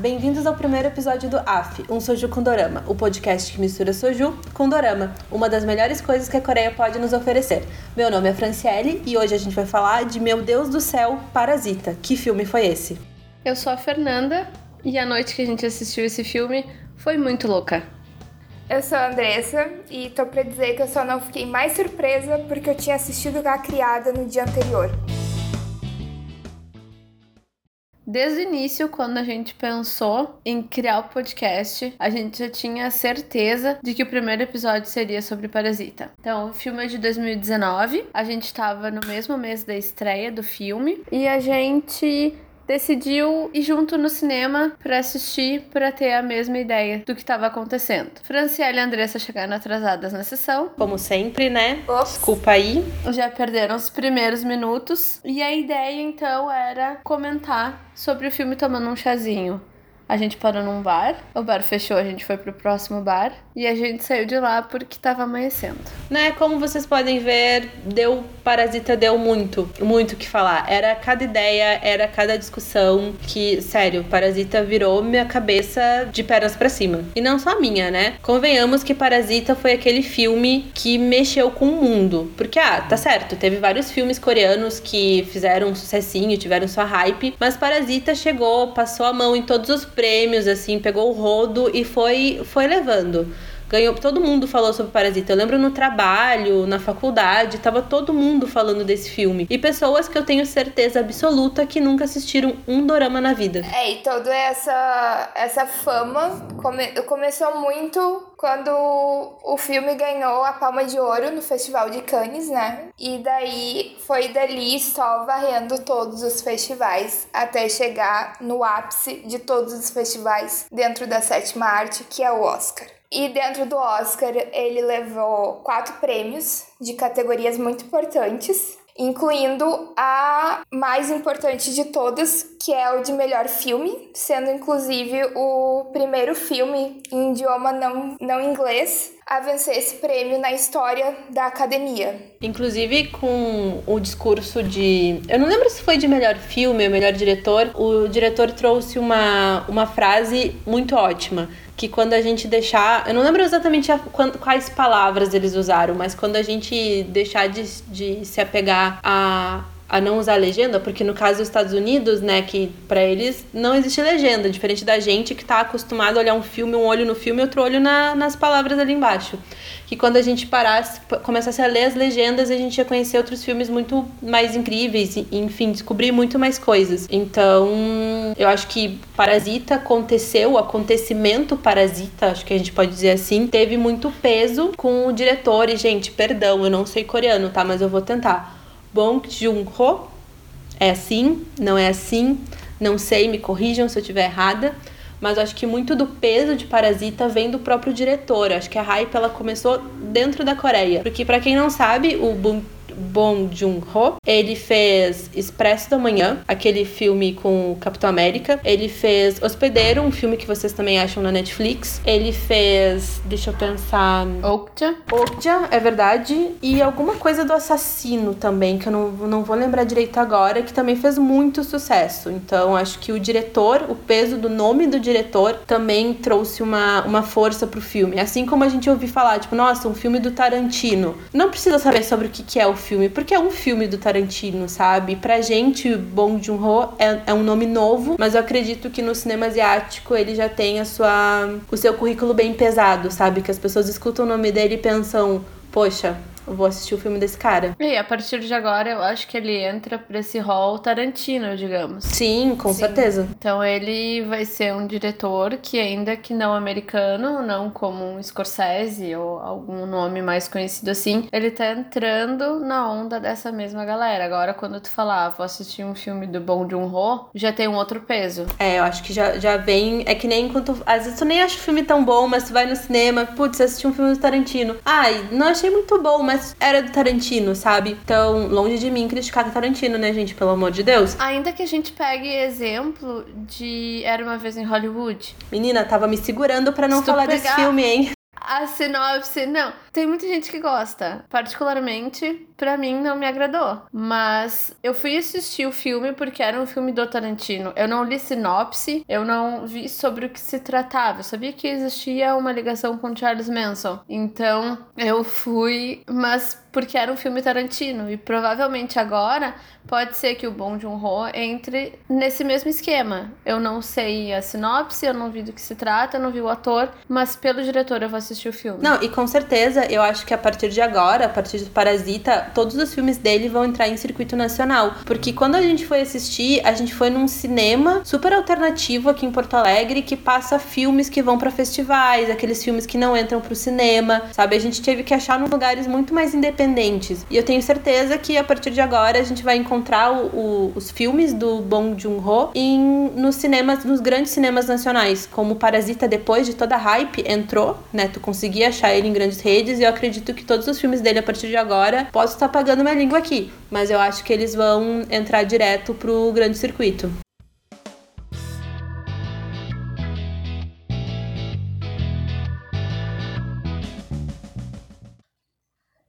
bem-vindos ao primeiro episódio do AF, um Soju com Dorama, o podcast que mistura Soju com Dorama, uma das melhores coisas que a Coreia pode nos oferecer. Meu nome é Franciele e hoje a gente vai falar de Meu Deus do Céu, Parasita. Que filme foi esse? Eu sou a Fernanda e a noite que a gente assistiu esse filme foi muito louca. Eu sou a Andressa e tô pra dizer que eu só não fiquei mais surpresa porque eu tinha assistido A Criada no dia anterior. Desde o início, quando a gente pensou em criar o podcast, a gente já tinha certeza de que o primeiro episódio seria sobre Parasita. Então, o filme é de 2019, a gente estava no mesmo mês da estreia do filme e a gente decidiu ir junto no cinema para assistir, para ter a mesma ideia do que estava acontecendo. Franciele e Andressa chegaram atrasadas na sessão. Como sempre, né? Ops. Desculpa aí. Já perderam os primeiros minutos. E a ideia então era comentar sobre o filme tomando um chazinho. A gente parou num bar, o bar fechou, a gente foi pro próximo bar e a gente saiu de lá porque tava amanhecendo. Né, como vocês podem ver, deu Parasita deu muito, muito o que falar. Era cada ideia, era cada discussão que, sério, Parasita virou minha cabeça de pernas para cima. E não só a minha, né? Convenhamos que Parasita foi aquele filme que mexeu com o mundo. Porque, ah, tá certo, teve vários filmes coreanos que fizeram um sucessinho, tiveram sua hype, mas Parasita chegou, passou a mão em todos os prêmios, assim, pegou o rodo e foi, foi levando. Ganhou, todo mundo falou sobre Parasita. Eu lembro no trabalho, na faculdade, tava todo mundo falando desse filme. E pessoas que eu tenho certeza absoluta que nunca assistiram um dorama na vida. É, e toda essa, essa fama come, começou muito quando o filme ganhou a Palma de Ouro no Festival de Cannes, né? E daí foi dali só varrendo todos os festivais até chegar no ápice de todos os festivais dentro da sétima arte, que é o Oscar. E dentro do Oscar, ele levou quatro prêmios de categorias muito importantes, incluindo a mais importante de todas, que é o de melhor filme, sendo inclusive o primeiro filme em idioma não, não inglês a vencer esse prêmio na história da academia. Inclusive com o discurso de. Eu não lembro se foi de melhor filme ou melhor diretor. O diretor trouxe uma, uma frase muito ótima que quando a gente deixar. Eu não lembro exatamente a, quais palavras eles usaram, mas quando a gente deixar de, de se apegar a, a não usar legenda, porque no caso dos Estados Unidos, né, que para eles não existe legenda, diferente da gente que tá acostumado a olhar um filme, um olho no filme e outro olho na, nas palavras ali embaixo. Que quando a gente parasse, começasse a ler as legendas, a gente ia conhecer outros filmes muito mais incríveis enfim, descobrir muito mais coisas. Então, eu acho que Parasita aconteceu, o acontecimento Parasita, acho que a gente pode dizer assim, teve muito peso com o diretor. E, gente, perdão, eu não sei coreano, tá? Mas eu vou tentar. Bong Joon-ho. É assim? Não é assim? Não sei, me corrijam se eu estiver errada. Mas acho que muito do peso de Parasita vem do próprio diretor. Acho que a hype ela começou dentro da Coreia. Porque para quem não sabe, o Bong Bong Joon-ho. Ele fez Expresso da Manhã, aquele filme com o Capitão América. Ele fez Hospedeiro, um filme que vocês também acham na Netflix. Ele fez, deixa eu pensar, Okja. Okja, é verdade. E alguma coisa do assassino também, que eu não, não vou lembrar direito agora, que também fez muito sucesso. Então, acho que o diretor, o peso do nome do diretor também trouxe uma, uma força pro filme. Assim como a gente ouviu falar, tipo, nossa, um filme do Tarantino. Não precisa saber sobre o que, que é o filme, porque é um filme do Tarantino, sabe? Pra gente, Bong Joon-ho é, é um nome novo, mas eu acredito que no cinema asiático ele já tem a sua, o seu currículo bem pesado, sabe? Que as pessoas escutam o nome dele e pensam, poxa, eu vou assistir o filme desse cara. E a partir de agora eu acho que ele entra pra esse rol Tarantino, digamos. Sim, com Sim. certeza. Então ele vai ser um diretor que ainda que não americano, não como um Scorsese ou algum nome mais conhecido assim, ele tá entrando na onda dessa mesma galera. Agora quando tu falar, ah, vou assistir um filme do Bong Joon-ho, já tem um outro peso. É, eu acho que já, já vem, é que nem quando às vezes tu nem acha o filme tão bom, mas tu vai no cinema, putz, assistir um filme do Tarantino. Ai, não achei muito bom, mas mas era do Tarantino, sabe? Então, longe de mim criticar o Tarantino, né, gente? Pelo amor de Deus. Ainda que a gente pegue exemplo de Era uma vez em Hollywood. Menina, tava me segurando para não falar pegar... desse filme, hein? a sinopse, não. Tem muita gente que gosta. Particularmente, para mim não me agradou. Mas eu fui assistir o filme porque era um filme do Tarantino. Eu não li sinopse, eu não vi sobre o que se tratava. Eu sabia que existia uma ligação com Charles Manson. Então, eu fui, mas porque era um filme Tarantino e provavelmente agora pode ser que o Bom Joon-ho entre nesse mesmo esquema. Eu não sei a sinopse, eu não vi do que se trata, eu não vi o ator, mas pelo diretor eu vou assistir o filme. Não, e com certeza eu acho que a partir de agora, a partir de Parasita, todos os filmes dele vão entrar em circuito nacional, porque quando a gente foi assistir, a gente foi num cinema super alternativo aqui em Porto Alegre que passa filmes que vão para festivais, aqueles filmes que não entram pro cinema, sabe? A gente teve que achar nos lugares muito mais independentes. E eu tenho certeza que a partir de agora a gente vai encontrar o, o, os filmes do Bong Joon-ho em nos cinemas, nos grandes cinemas nacionais, como Parasita depois de toda a hype entrou, né? Tu conseguia achar ele em grandes redes e eu acredito que todos os filmes dele a partir de agora posso estar pagando minha língua aqui, mas eu acho que eles vão entrar direto pro grande circuito.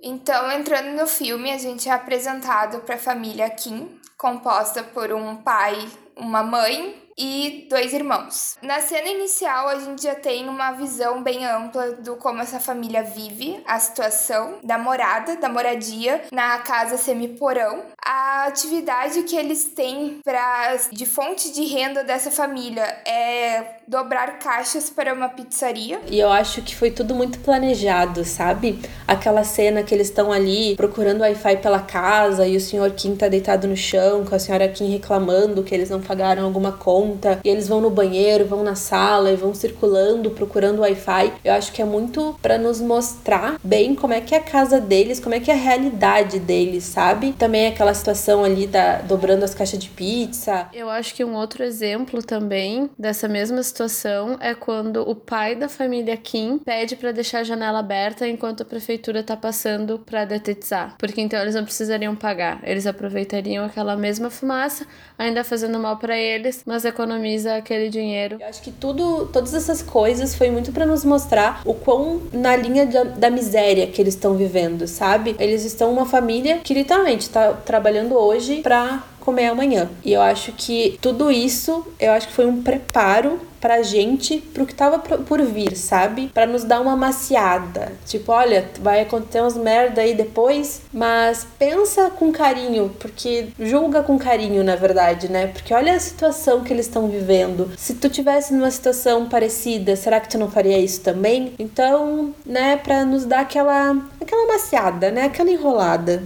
Então, entrando no filme, a gente é apresentado para a família Kim, composta por um pai, uma mãe e dois irmãos. Na cena inicial, a gente já tem uma visão bem ampla do como essa família vive, a situação da morada, da moradia na casa semi-porão, a atividade que eles têm para de fonte de renda dessa família é dobrar caixas para uma pizzaria. E eu acho que foi tudo muito planejado, sabe? Aquela cena que eles estão ali procurando Wi-Fi pela casa e o senhor Kim tá deitado no chão, com a senhora Kim reclamando que eles não pagaram alguma conta conta, e eles vão no banheiro, vão na sala e vão circulando procurando Wi-Fi. Eu acho que é muito para nos mostrar bem como é que é a casa deles, como é que é a realidade deles, sabe? Também aquela situação ali da dobrando as caixas de pizza. Eu acho que um outro exemplo também dessa mesma situação é quando o pai da família Kim pede para deixar a janela aberta enquanto a prefeitura tá passando para detetizar, porque então eles não precisariam pagar. Eles aproveitariam aquela mesma fumaça, ainda fazendo mal para eles, mas economiza aquele dinheiro. Eu acho que tudo, todas essas coisas foi muito para nos mostrar o quão na linha da, da miséria que eles estão vivendo, sabe? Eles estão uma família que literalmente tá trabalhando hoje para comer amanhã. E eu acho que tudo isso, eu acho que foi um preparo pra gente pro que tava por vir, sabe? Para nos dar uma maciada. Tipo, olha, vai acontecer umas merda aí depois, mas pensa com carinho, porque julga com carinho, na verdade, né? Porque olha a situação que eles estão vivendo. Se tu tivesse numa situação parecida, será que tu não faria isso também? Então, né, para nos dar aquela aquela maciada, né? Aquela enrolada.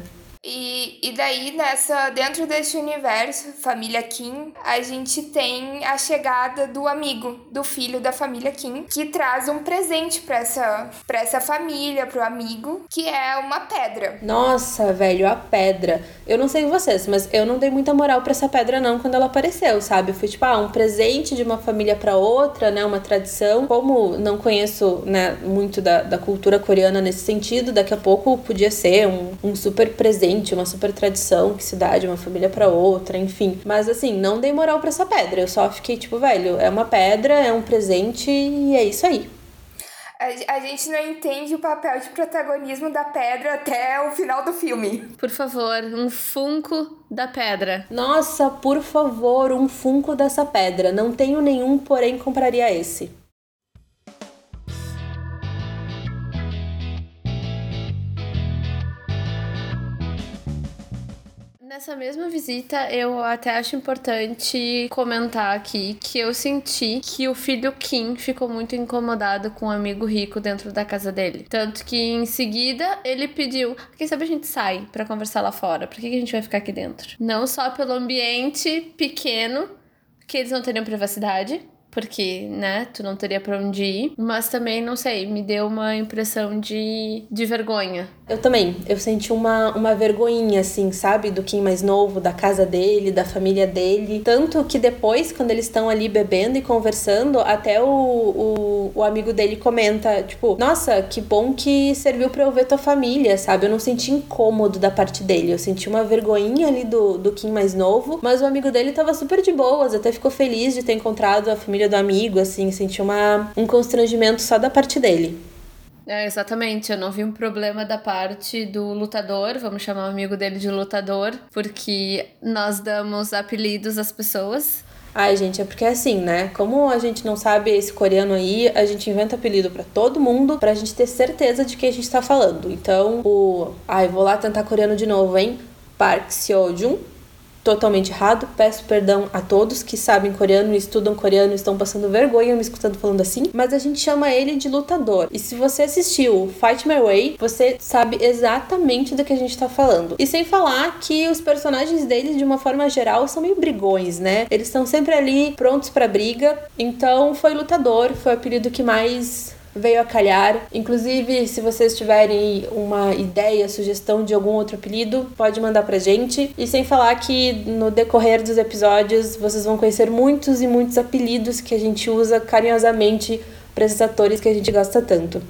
E, e daí, nessa, dentro desse universo, família Kim, a gente tem a chegada do amigo, do filho da família Kim, que traz um presente para essa, pra essa família, pro amigo, que é uma pedra. Nossa, velho, a pedra. Eu não sei vocês, mas eu não dei muita moral para essa pedra não quando ela apareceu, sabe? Foi tipo, ah, um presente de uma família para outra, né? Uma tradição. Como não conheço, né, muito da, da cultura coreana nesse sentido, daqui a pouco podia ser um, um super presente presente, uma super tradição que se dá de uma família para outra, enfim. Mas assim, não dei moral para essa pedra. Eu só fiquei tipo, velho, é uma pedra, é um presente e é isso aí. A gente não entende o papel de protagonismo da pedra até o final do filme. Por favor, um funko da pedra. Nossa, por favor, um funko dessa pedra. Não tenho nenhum, porém compraria esse. Nessa mesma visita, eu até acho importante comentar aqui que eu senti que o filho Kim ficou muito incomodado com um amigo rico dentro da casa dele. Tanto que em seguida ele pediu: quem sabe a gente sai para conversar lá fora? Por que a gente vai ficar aqui dentro? Não só pelo ambiente pequeno, que eles não teriam privacidade, porque, né, tu não teria pra onde ir. Mas também, não sei, me deu uma impressão de, de vergonha. Eu também. Eu senti uma, uma vergonhinha, assim, sabe? Do Kim mais novo, da casa dele, da família dele. Tanto que depois, quando eles estão ali bebendo e conversando, até o, o, o amigo dele comenta, tipo, nossa, que bom que serviu pra eu ver tua família, sabe? Eu não senti incômodo da parte dele. Eu senti uma vergonhinha ali do, do Kim mais novo. Mas o amigo dele tava super de boas, até ficou feliz de ter encontrado a família do amigo, assim, senti uma, um constrangimento só da parte dele. É, exatamente. Eu não vi um problema da parte do lutador, vamos chamar o amigo dele de lutador, porque nós damos apelidos às pessoas. Ai, gente, é porque é assim, né? Como a gente não sabe esse coreano aí, a gente inventa apelido para todo mundo, pra gente ter certeza de que a gente tá falando. Então, o. Ai, vou lá tentar coreano de novo, hein? Park Seo-jun totalmente errado. Peço perdão a todos que sabem coreano, estudam coreano, estão passando vergonha me escutando falando assim, mas a gente chama ele de lutador. E se você assistiu Fight My Way, você sabe exatamente do que a gente tá falando. E sem falar que os personagens dele, de uma forma geral, são meio brigões, né? Eles estão sempre ali prontos para briga. Então, foi lutador, foi o apelido que mais veio a calhar. Inclusive, se vocês tiverem uma ideia, sugestão de algum outro apelido, pode mandar pra gente. E sem falar que no decorrer dos episódios vocês vão conhecer muitos e muitos apelidos que a gente usa carinhosamente para esses atores que a gente gosta tanto.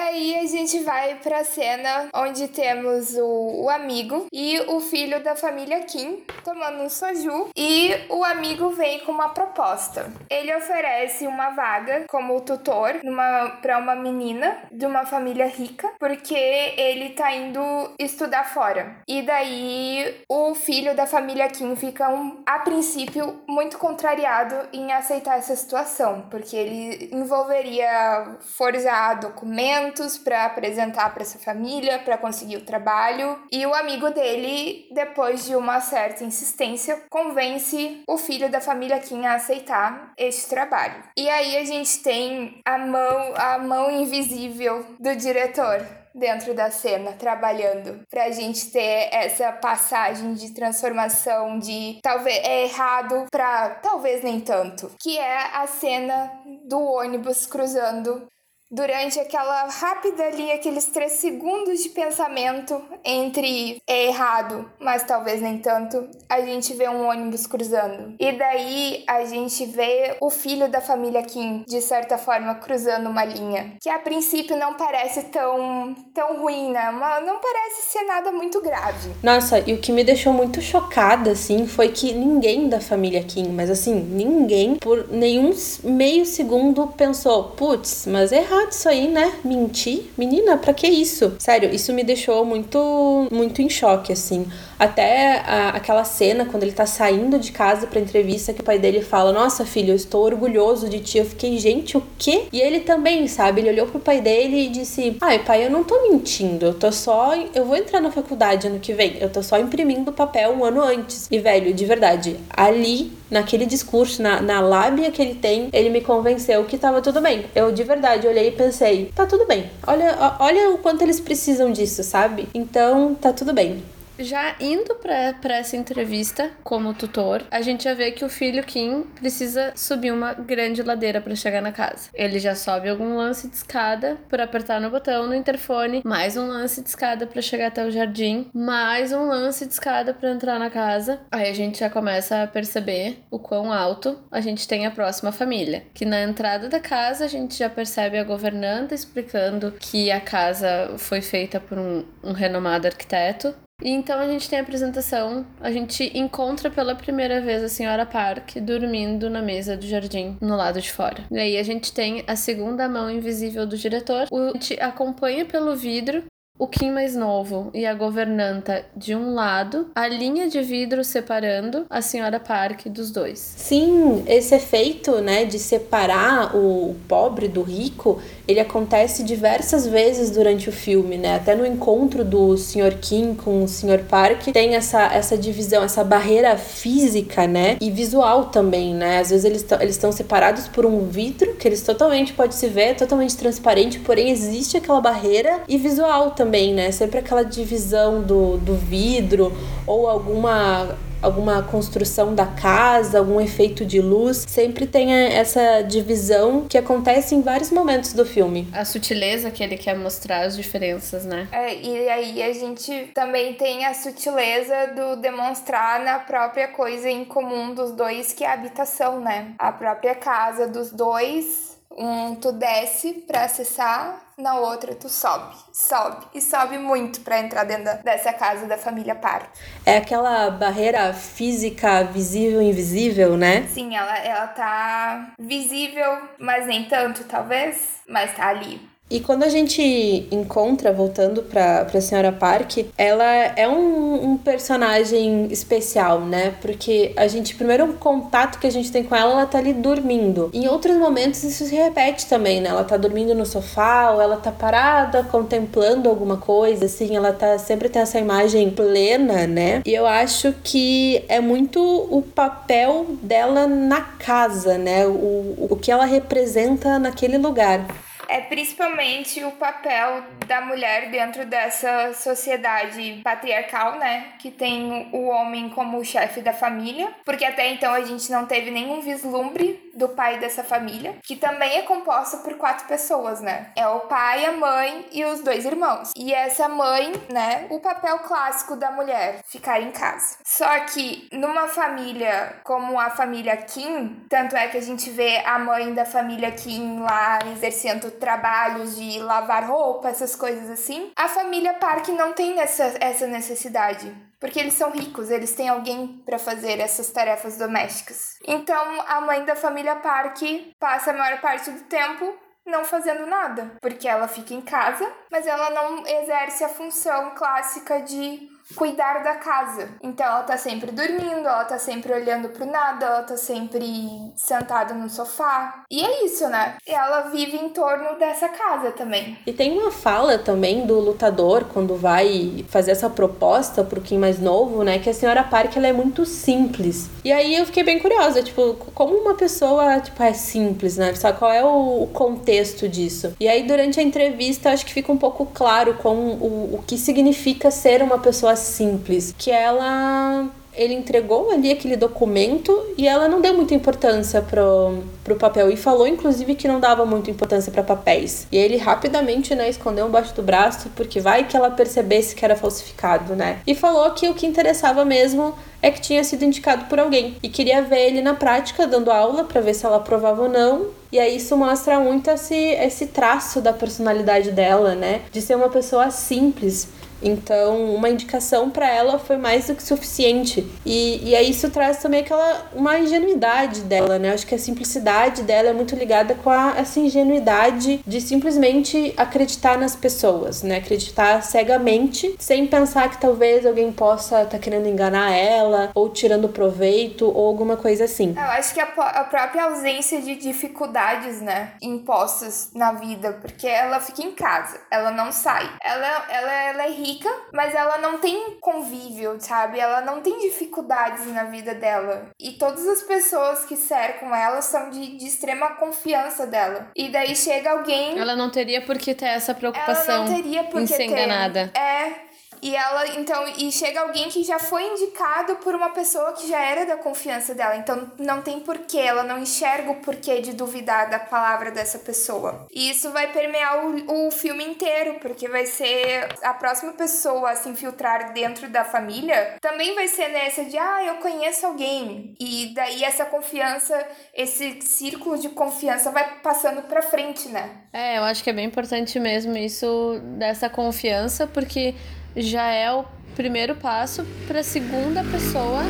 Aí a gente vai pra cena onde temos o, o, amigo e o filho da família Kim tomando um soju e o amigo vem com uma proposta. Ele oferece uma vaga como tutor numa, pra uma menina de uma família rica porque ele tá indo estudar fora. E daí o filho da família Kim fica um, a princípio muito contrariado em aceitar essa situação, porque ele envolveria forjar documentos documentos para apresentar para essa família, para conseguir o trabalho. E o amigo dele, depois de uma certa insistência, convence o filho da família Kim a aceitar este trabalho. E aí a gente tem a mão, a mão invisível do diretor dentro da cena, trabalhando, pra gente ter essa passagem de transformação de talvez é errado pra talvez nem tanto, que é a cena do ônibus cruzando durante aquela rápida ali, aqueles três segundos de pensamento entre é errado, mas talvez nem tanto, a gente vê um ônibus cruzando. E daí a gente vê o filho da família Kim, de certa forma, cruzando uma linha. Que a princípio não parece tão, tão ruim, né? Mas não parece ser nada muito grave. Nossa, e o que me deixou muito chocada, assim, foi que ninguém da família Kim, mas assim, ninguém, por nenhum meio segundo pensou, putz, mas errado errado isso aí, né? Mentir? Menina, pra que isso? Sério, isso me deixou muito, muito em choque, assim. Até a, aquela cena quando ele tá saindo de casa pra entrevista que o pai dele fala: Nossa, filho, eu estou orgulhoso de ti. Eu fiquei, gente, o quê? E ele também, sabe? Ele olhou pro pai dele e disse: Ai, pai, eu não tô mentindo. Eu tô só. Eu vou entrar na faculdade ano que vem. Eu tô só imprimindo papel um ano antes. E, velho, de verdade, ali, naquele discurso, na, na lábia que ele tem, ele me convenceu que tava tudo bem. Eu, de verdade, olhei e pensei: Tá tudo bem. Olha, olha o quanto eles precisam disso, sabe? Então, tá tudo bem. Já indo para essa entrevista como tutor, a gente já vê que o filho Kim precisa subir uma grande ladeira para chegar na casa. Ele já sobe algum lance de escada por apertar no botão no interfone, mais um lance de escada para chegar até o jardim, mais um lance de escada para entrar na casa. Aí a gente já começa a perceber o quão alto a gente tem a próxima família. Que na entrada da casa a gente já percebe a governanta explicando que a casa foi feita por um, um renomado arquiteto e então a gente tem a apresentação, a gente encontra pela primeira vez a senhora Park dormindo na mesa do jardim, no lado de fora. E aí a gente tem a segunda mão invisível do diretor, o te acompanha pelo vidro o Kim mais novo e a governanta de um lado, a linha de vidro separando a senhora Park dos dois. Sim, esse efeito, né, de separar o pobre do rico, ele acontece diversas vezes durante o filme, né? Até no encontro do Sr. Kim com o Sr. Park, tem essa, essa divisão, essa barreira física, né? E visual também, né? Às vezes eles eles estão separados por um vidro que eles totalmente pode se ver, totalmente transparente, porém existe aquela barreira e visual também também, né? Sempre aquela divisão do, do vidro ou alguma alguma construção da casa, algum efeito de luz, sempre tem essa divisão que acontece em vários momentos do filme. A sutileza que ele quer mostrar as diferenças, né? É, e aí a gente também tem a sutileza do demonstrar na própria coisa em comum dos dois, que é a habitação, né? A própria casa dos dois Um tu desce para acessar, na outra tu sobe, sobe e sobe muito para entrar dentro dessa casa da família Park. É aquela barreira física visível e invisível, né? Sim, ela, ela tá visível, mas nem tanto, talvez, mas tá ali. E quando a gente encontra, voltando pra, pra Senhora Park, ela é um, um, personagem especial, né? Porque a gente, primeiro um contato que a gente tem com ela, ela tá ali dormindo. Em outros momentos isso se repete também, né? Ela tá dormindo no sofá, ou ela tá parada contemplando alguma coisa, assim, ela tá sempre tem essa imagem plena, né? E eu acho que é muito o papel dela na casa, né? O, o que ela representa naquele lugar é principalmente o papel da mulher dentro dessa sociedade patriarcal, né? Que tem o homem como chefe da família, porque até então a gente não teve nenhum vislumbre do pai dessa família, que também é composta por quatro pessoas, né? É o pai, a mãe e os dois irmãos. E essa mãe, né, o papel clássico da mulher, ficar em casa. Só que numa família como a família Kim, tanto é que a gente vê a mãe da família Kim lá exercendo trabalhos de lavar roupa, essas coisas assim. A família Park não tem essa, essa necessidade. Porque eles são ricos, eles têm alguém para fazer essas tarefas domésticas. Então, a mãe da família Park passa a maior parte do tempo não fazendo nada, porque ela fica em casa, mas ela não exerce a função clássica de cuidar da casa. Então ela tá sempre dormindo, ela tá sempre olhando pro nada, ela tá sempre sentada no sofá. E é isso, né? Ela vive em torno dessa casa também. E tem uma fala também do lutador quando vai fazer essa proposta pro Kim mais novo, né? Que a senhora Park ela é muito simples. E aí eu fiquei bem curiosa, tipo, como uma pessoa, tipo, é simples, né? Sabe qual é o contexto disso? E aí durante a entrevista acho que fica um pouco claro com o, o que significa ser uma pessoa simples, que ela ele entregou ali aquele documento e ela não deu muita importância pro, pro papel e falou inclusive que não dava muita importância para papéis. E ele rapidamente, né, escondeu embaixo do braço porque vai que ela percebesse que era falsificado, né? E falou que o que interessava mesmo é que tinha sido indicado por alguém e queria ver ele na prática dando aula para ver se ela aprovava ou não. E aí isso mostra muito esse, esse traço da personalidade dela, né? De ser uma pessoa simples então, uma indicação para ela foi mais do que suficiente. E, e aí isso traz também aquela uma ingenuidade dela, né? Acho que a simplicidade dela é muito ligada com a, essa ingenuidade de simplesmente acreditar nas pessoas, né? Acreditar cegamente, sem pensar que talvez alguém possa estar tá querendo enganar ela, ou tirando proveito, ou alguma coisa assim. Eu acho que a, a própria ausência de dificuldades, né? Impostas na vida, porque ela fica em casa, ela não sai. Ela, ela, ela é rica rica, mas ela não tem convívio, sabe? Ela não tem dificuldades na vida dela. E todas as pessoas que cercam ela são de, de extrema confiança dela. E daí chega alguém. Ela não teria por que ter essa preocupação ela não teria por em ser enganada. É, e ela, então, e chega alguém que já foi indicado por uma pessoa que já era da confiança dela. Então, não tem porquê, ela não enxerga o porquê de duvidar da palavra dessa pessoa. E isso vai permear o, o filme inteiro, porque vai ser a próxima pessoa a se infiltrar dentro da família também vai ser nessa de, ah, eu conheço alguém. E daí essa confiança, esse círculo de confiança vai passando pra frente, né? É, eu acho que é bem importante mesmo isso dessa confiança, porque já é o primeiro passo para a segunda pessoa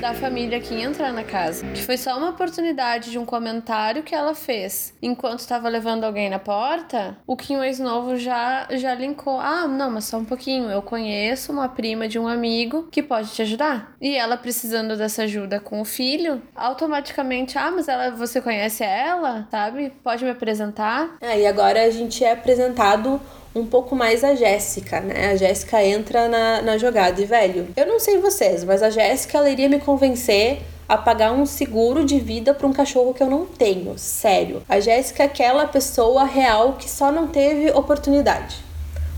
da família que entrar na casa. Que foi só uma oportunidade de um comentário que ela fez enquanto estava levando alguém na porta. O Kim novo já já linkou: "Ah, não, mas só um pouquinho. Eu conheço uma prima de um amigo que pode te ajudar". E ela precisando dessa ajuda com o filho, automaticamente: "Ah, mas ela você conhece ela? Sabe? Pode me apresentar?". É, e agora a gente é apresentado um pouco mais a Jéssica, né? A Jéssica entra na, na jogada. E, velho, eu não sei vocês, mas a Jéssica ela iria me convencer a pagar um seguro de vida para um cachorro que eu não tenho. Sério. A Jéssica é aquela pessoa real que só não teve oportunidade.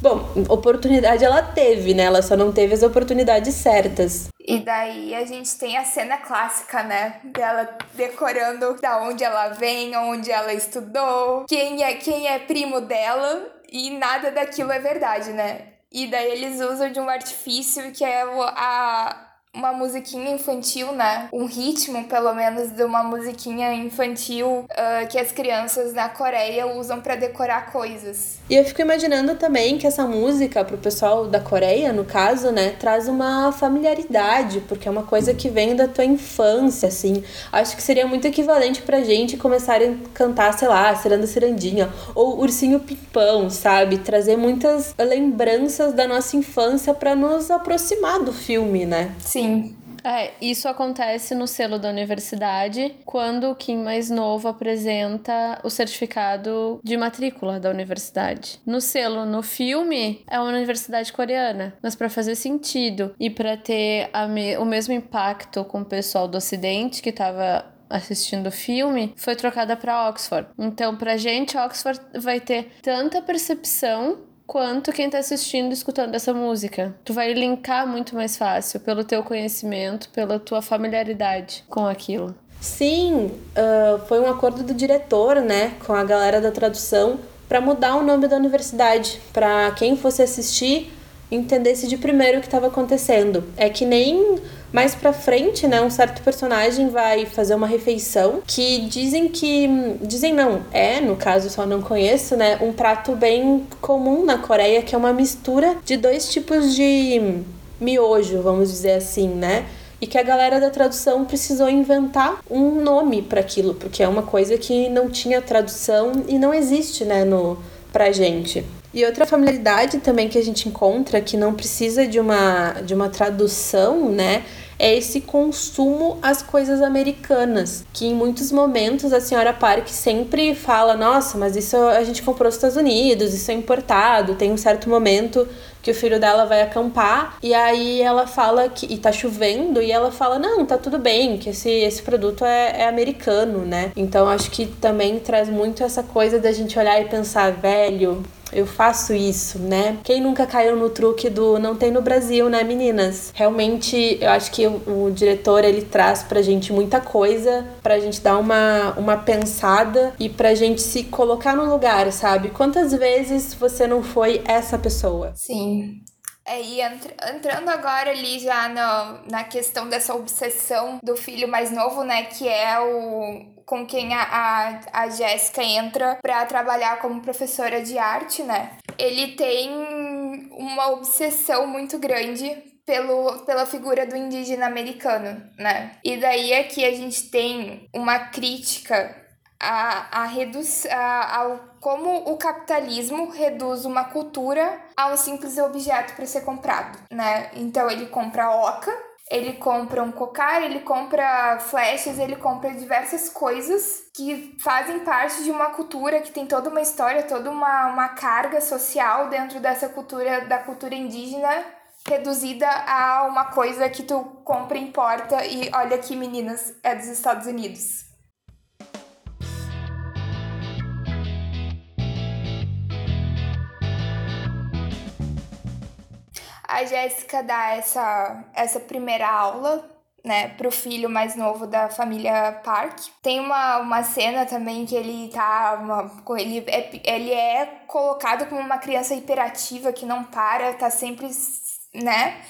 Bom, oportunidade ela teve, né? Ela só não teve as oportunidades certas. E daí a gente tem a cena clássica, né? Dela decorando da onde ela vem, onde ela estudou, quem é quem é primo dela e nada daquilo é verdade, né? E daí eles usam de um artifício que é a, uma musiquinha infantil, né? Um ritmo, pelo menos, de uma musiquinha infantil uh, que as crianças na Coreia usam para decorar coisas. E eu fico imaginando também que essa música, pro pessoal da Coreia, no caso, né, traz uma familiaridade, porque é uma coisa que vem da tua infância, assim. Acho que seria muito equivalente pra gente começarem a cantar, sei lá, Ciranda Cirandinha, ou Ursinho Pimpão, sabe? Trazer muitas lembranças da nossa infância para nos aproximar do filme, né? Sim. É, isso acontece no selo da universidade, quando o Kim mais novo apresenta o certificado de matrícula da universidade. No selo, no filme, é uma universidade coreana, mas para fazer sentido e para ter me o mesmo impacto com o pessoal do Ocidente que estava assistindo o filme, foi trocada para Oxford. Então, pra gente, Oxford vai ter tanta percepção quanto quem tá assistindo escutando essa música. Tu vai linkar muito mais fácil pelo teu conhecimento, pela tua familiaridade com aquilo. Sim, uh, foi um acordo do diretor, né, com a galera da tradução, para mudar o nome da universidade, para quem fosse assistir entendesse de primeiro o que estava acontecendo. É que nem mais pra frente, né, um certo personagem vai fazer uma refeição que dizem que. Dizem não, é, no caso só não conheço, né, um prato bem comum na Coreia, que é uma mistura de dois tipos de miojo, vamos dizer assim, né? E que a galera da tradução precisou inventar um nome para aquilo, porque é uma coisa que não tinha tradução e não existe, né, no, pra gente. E outra familiaridade também que a gente encontra que não precisa de uma, de uma tradução, né? É esse consumo às coisas americanas. Que em muitos momentos a senhora Park sempre fala: nossa, mas isso a gente comprou nos Estados Unidos, isso é importado. Tem um certo momento que o filho dela vai acampar e aí ela fala que e tá chovendo e ela fala não tá tudo bem que esse, esse produto é, é americano né então acho que também traz muito essa coisa da gente olhar e pensar velho eu faço isso, né? Quem nunca caiu no truque do não tem no Brasil, né, meninas? Realmente, eu acho que o, o diretor ele traz pra gente muita coisa, pra gente dar uma, uma pensada e pra gente se colocar no lugar, sabe? Quantas vezes você não foi essa pessoa? Sim. É, e entrando agora ali já no, na questão dessa obsessão do filho mais novo, né? Que é o com quem a, a, a Jéssica entra para trabalhar como professora de arte, né? Ele tem uma obsessão muito grande pelo, pela figura do indígena americano, né? E daí que a gente tem uma crítica a, a reduz, a, ao como o capitalismo reduz uma cultura a um simples objeto para ser comprado, né? Então ele compra oca, ele compra um cocar, ele compra flechas, ele compra diversas coisas que fazem parte de uma cultura que tem toda uma história, toda uma, uma carga social dentro dessa cultura, da cultura indígena, reduzida a uma coisa que tu compra importa e olha aqui meninas, é dos Estados Unidos. A Jéssica dá essa, essa primeira aula né, pro filho mais novo da família Park. Tem uma, uma cena também que ele tá. Uma, ele, é, ele é colocado como uma criança hiperativa que não para, tá sempre, né?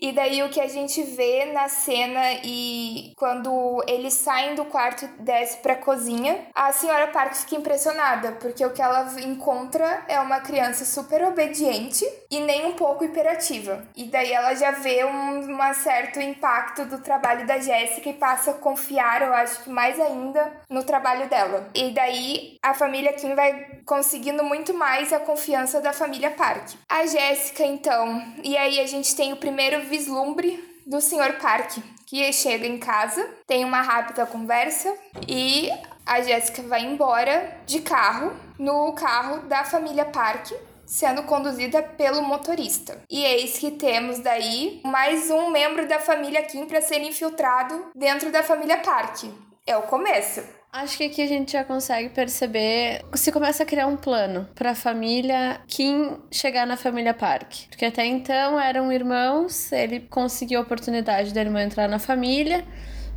E daí o que a gente vê na cena e quando eles saem do quarto e desce pra cozinha, a senhora Park fica impressionada, porque o que ela encontra é uma criança super obediente e nem um pouco hiperativa. E daí ela já vê um, um certo impacto do trabalho da Jéssica e passa a confiar, eu acho que mais ainda, no trabalho dela. E daí a família Kim vai conseguindo muito mais a confiança da família Park. A Jéssica, então, e aí a gente tem o primeiro vislumbre do Sr. Park, que chega em casa, tem uma rápida conversa e a Jéssica vai embora de carro no carro da família Park, sendo conduzida pelo motorista. E eis que temos daí mais um membro da família Kim para ser infiltrado dentro da família Park. É o começo. Acho que aqui a gente já consegue perceber. Se começa a criar um plano para a família Kim chegar na família Park. Porque até então eram irmãos, ele conseguiu a oportunidade da irmã entrar na família.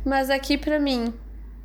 Mas aqui para mim,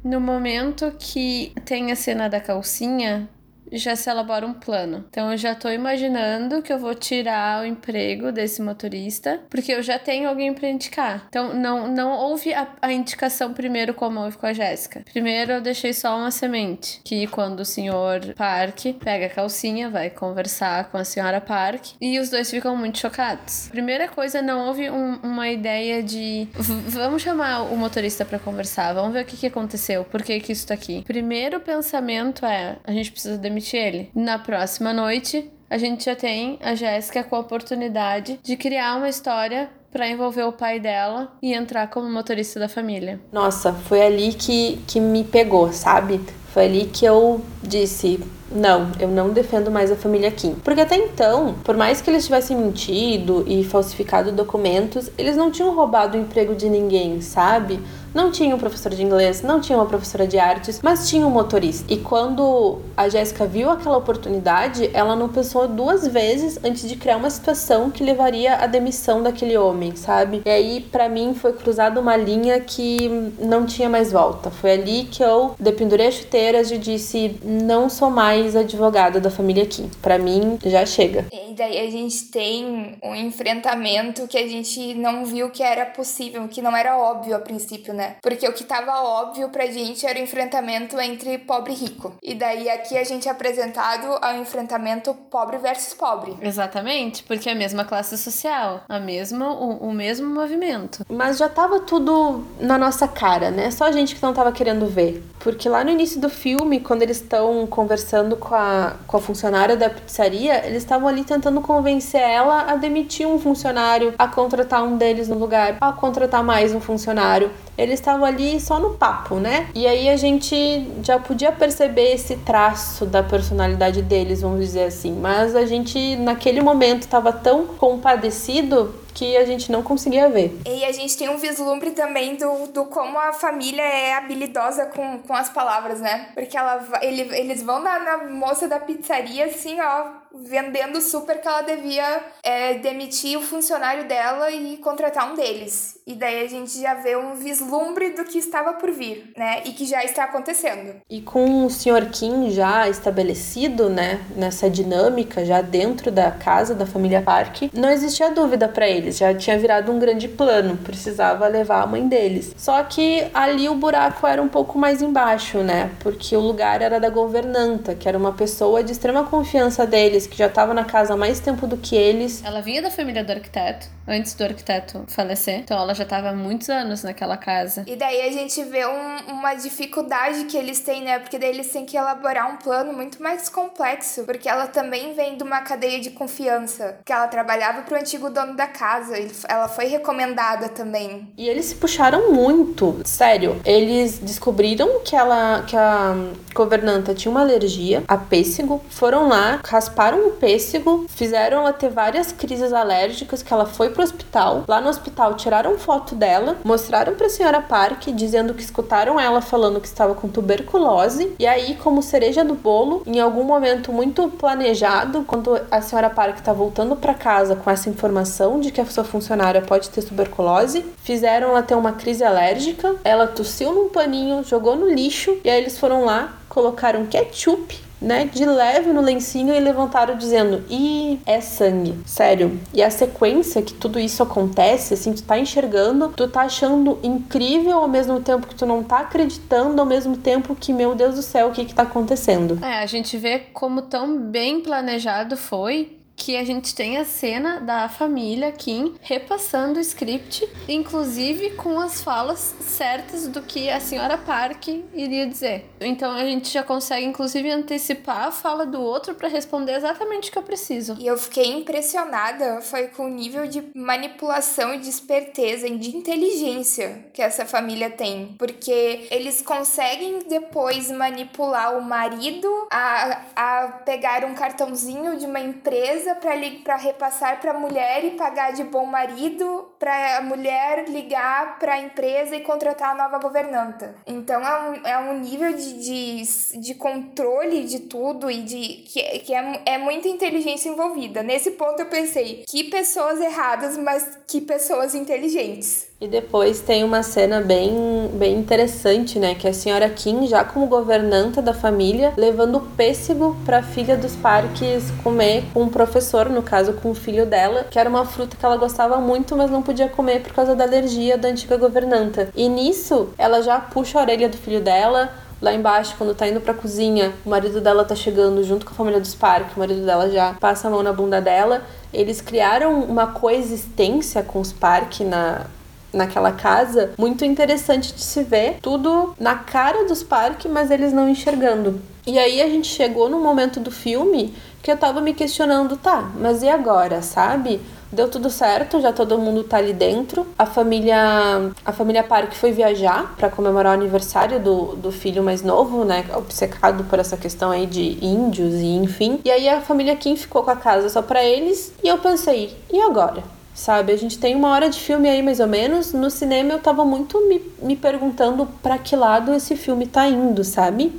no momento que tem a cena da calcinha, já se elabora um plano. Então eu já tô imaginando que eu vou tirar o emprego desse motorista, porque eu já tenho alguém para indicar. Então não, não houve a, a indicação primeiro como houve com a Jéssica. Primeiro eu deixei só uma semente, que quando o senhor Park pega a calcinha, vai conversar com a senhora Park e os dois ficam muito chocados. Primeira coisa, não houve um, uma ideia de vamos chamar o motorista para conversar, vamos ver o que, que aconteceu, por que, que isso tá aqui. Primeiro pensamento é: a gente precisa demitir ele. Na próxima noite, a gente já tem a Jéssica com a oportunidade de criar uma história para envolver o pai dela e entrar como motorista da família. Nossa, foi ali que, que me pegou, sabe? Foi ali que eu disse: não, eu não defendo mais a família Kim. Porque até então, por mais que eles tivessem mentido e falsificado documentos, eles não tinham roubado o emprego de ninguém, sabe? Não tinha um professor de inglês, não tinha uma professora de artes, mas tinha um motorista. E quando a Jéssica viu aquela oportunidade, ela não pensou duas vezes antes de criar uma situação que levaria à demissão daquele homem, sabe? E aí, para mim, foi cruzada uma linha que não tinha mais volta. Foi ali que eu dependurei as chuteiras e disse: não sou mais advogada da família Kim. Para mim, já chega. E daí a gente tem um enfrentamento que a gente não viu que era possível, que não era óbvio a princípio, né? Porque o que tava óbvio pra gente era o enfrentamento entre pobre e rico. E daí aqui a gente é apresentado ao enfrentamento pobre versus pobre. Exatamente, porque é a mesma classe social, a mesma, o, o mesmo movimento. Mas já tava tudo na nossa cara, né? Só a gente que não tava querendo ver. Porque lá no início do filme, quando eles estão conversando com a, com a funcionária da pizzaria, eles estavam ali tentando convencer ela a demitir um funcionário, a contratar um deles no lugar, a contratar mais um funcionário eles estavam ali só no papo, né? E aí a gente já podia perceber esse traço da personalidade deles, vamos dizer assim. Mas a gente, naquele momento, estava tão compadecido que a gente não conseguia ver. E a gente tem um vislumbre também do, do como a família é habilidosa com, com as palavras, né? Porque ela, ele, eles vão na, na moça da pizzaria, assim, ó, vendendo super que ela devia é, demitir o funcionário dela e contratar um deles. E daí a gente já vê um vislumbre do que estava por vir, né? E que já está acontecendo. E com o Sr. Kim já estabelecido, né, nessa dinâmica, já dentro da casa da família Park, não existia dúvida para eles, já tinha virado um grande plano, precisava levar a mãe deles. Só que ali o buraco era um pouco mais embaixo, né? Porque o lugar era da governanta, que era uma pessoa de extrema confiança deles que já estava na casa há mais tempo do que eles. Ela vinha da família do arquiteto, antes do arquiteto falecer. Então ela já estava há muitos anos naquela casa. E daí a gente vê um, uma dificuldade que eles têm, né? Porque daí eles têm que elaborar um plano muito mais complexo. Porque ela também vem de uma cadeia de confiança. Que ela trabalhava para o antigo dono da casa. Ela foi recomendada também. E eles se puxaram muito. Sério, eles descobriram que ela, que a governanta tinha uma alergia a pêssego. Foram lá, rasparam um pêssego, fizeram ela ter várias crises alérgicas, que ela foi pro hospital. Lá no hospital tiraram foto dela, mostraram pra senhora Park, dizendo que escutaram ela falando que estava com tuberculose. E aí, como cereja do bolo, em algum momento muito planejado, quando a senhora Park tá voltando para casa com essa informação de que a sua funcionária pode ter tuberculose, fizeram ela ter uma crise alérgica. Ela tossiu num paninho, jogou no lixo e aí eles foram lá, colocaram ketchup né, de leve no lencinho e levantaram dizendo: "E é sangue". Sério. E a sequência que tudo isso acontece, assim, tu tá enxergando, tu tá achando incrível ao mesmo tempo que tu não tá acreditando, ao mesmo tempo que, meu Deus do céu, o que que tá acontecendo? É, a gente vê como tão bem planejado foi que a gente tem a cena da família Kim repassando o script, inclusive com as falas certas do que a senhora Park iria dizer. Então a gente já consegue, inclusive, antecipar a fala do outro para responder exatamente o que eu preciso. E eu fiquei impressionada foi com o nível de manipulação e de esperteza e de inteligência que essa família tem. Porque eles conseguem depois manipular o marido a, a pegar um cartãozinho de uma empresa para repassar para a mulher e pagar de bom marido, para a mulher ligar para a empresa e contratar a nova governanta. Então é um, é um nível de, de, de controle de tudo e de que, que é, é muita inteligência envolvida. Nesse ponto eu pensei, que pessoas erradas, mas que pessoas inteligentes. E depois tem uma cena bem, bem interessante, né? Que é a senhora Kim, já como governanta da família, levando pêssego para a filha dos parques comer com um professor, no caso com o filho dela, que era uma fruta que ela gostava muito, mas não podia comer por causa da alergia da antiga governanta. E nisso, ela já puxa a orelha do filho dela, Lá embaixo, quando tá indo pra cozinha, o marido dela tá chegando junto com a família dos parques, o marido dela já passa a mão na bunda dela. Eles criaram uma coexistência com os parques na, naquela casa muito interessante de se ver. Tudo na cara dos parques, mas eles não enxergando. E aí a gente chegou no momento do filme que eu tava me questionando, tá, mas e agora, sabe? Deu tudo certo, já todo mundo tá ali dentro. A família, a família Park foi viajar para comemorar o aniversário do, do filho mais novo, né? Obcecado por essa questão aí de índios e enfim. E aí a família Kim ficou com a casa só para eles. E eu pensei, e agora? Sabe, a gente tem uma hora de filme aí mais ou menos. No cinema eu tava muito me, me perguntando para que lado esse filme tá indo, sabe?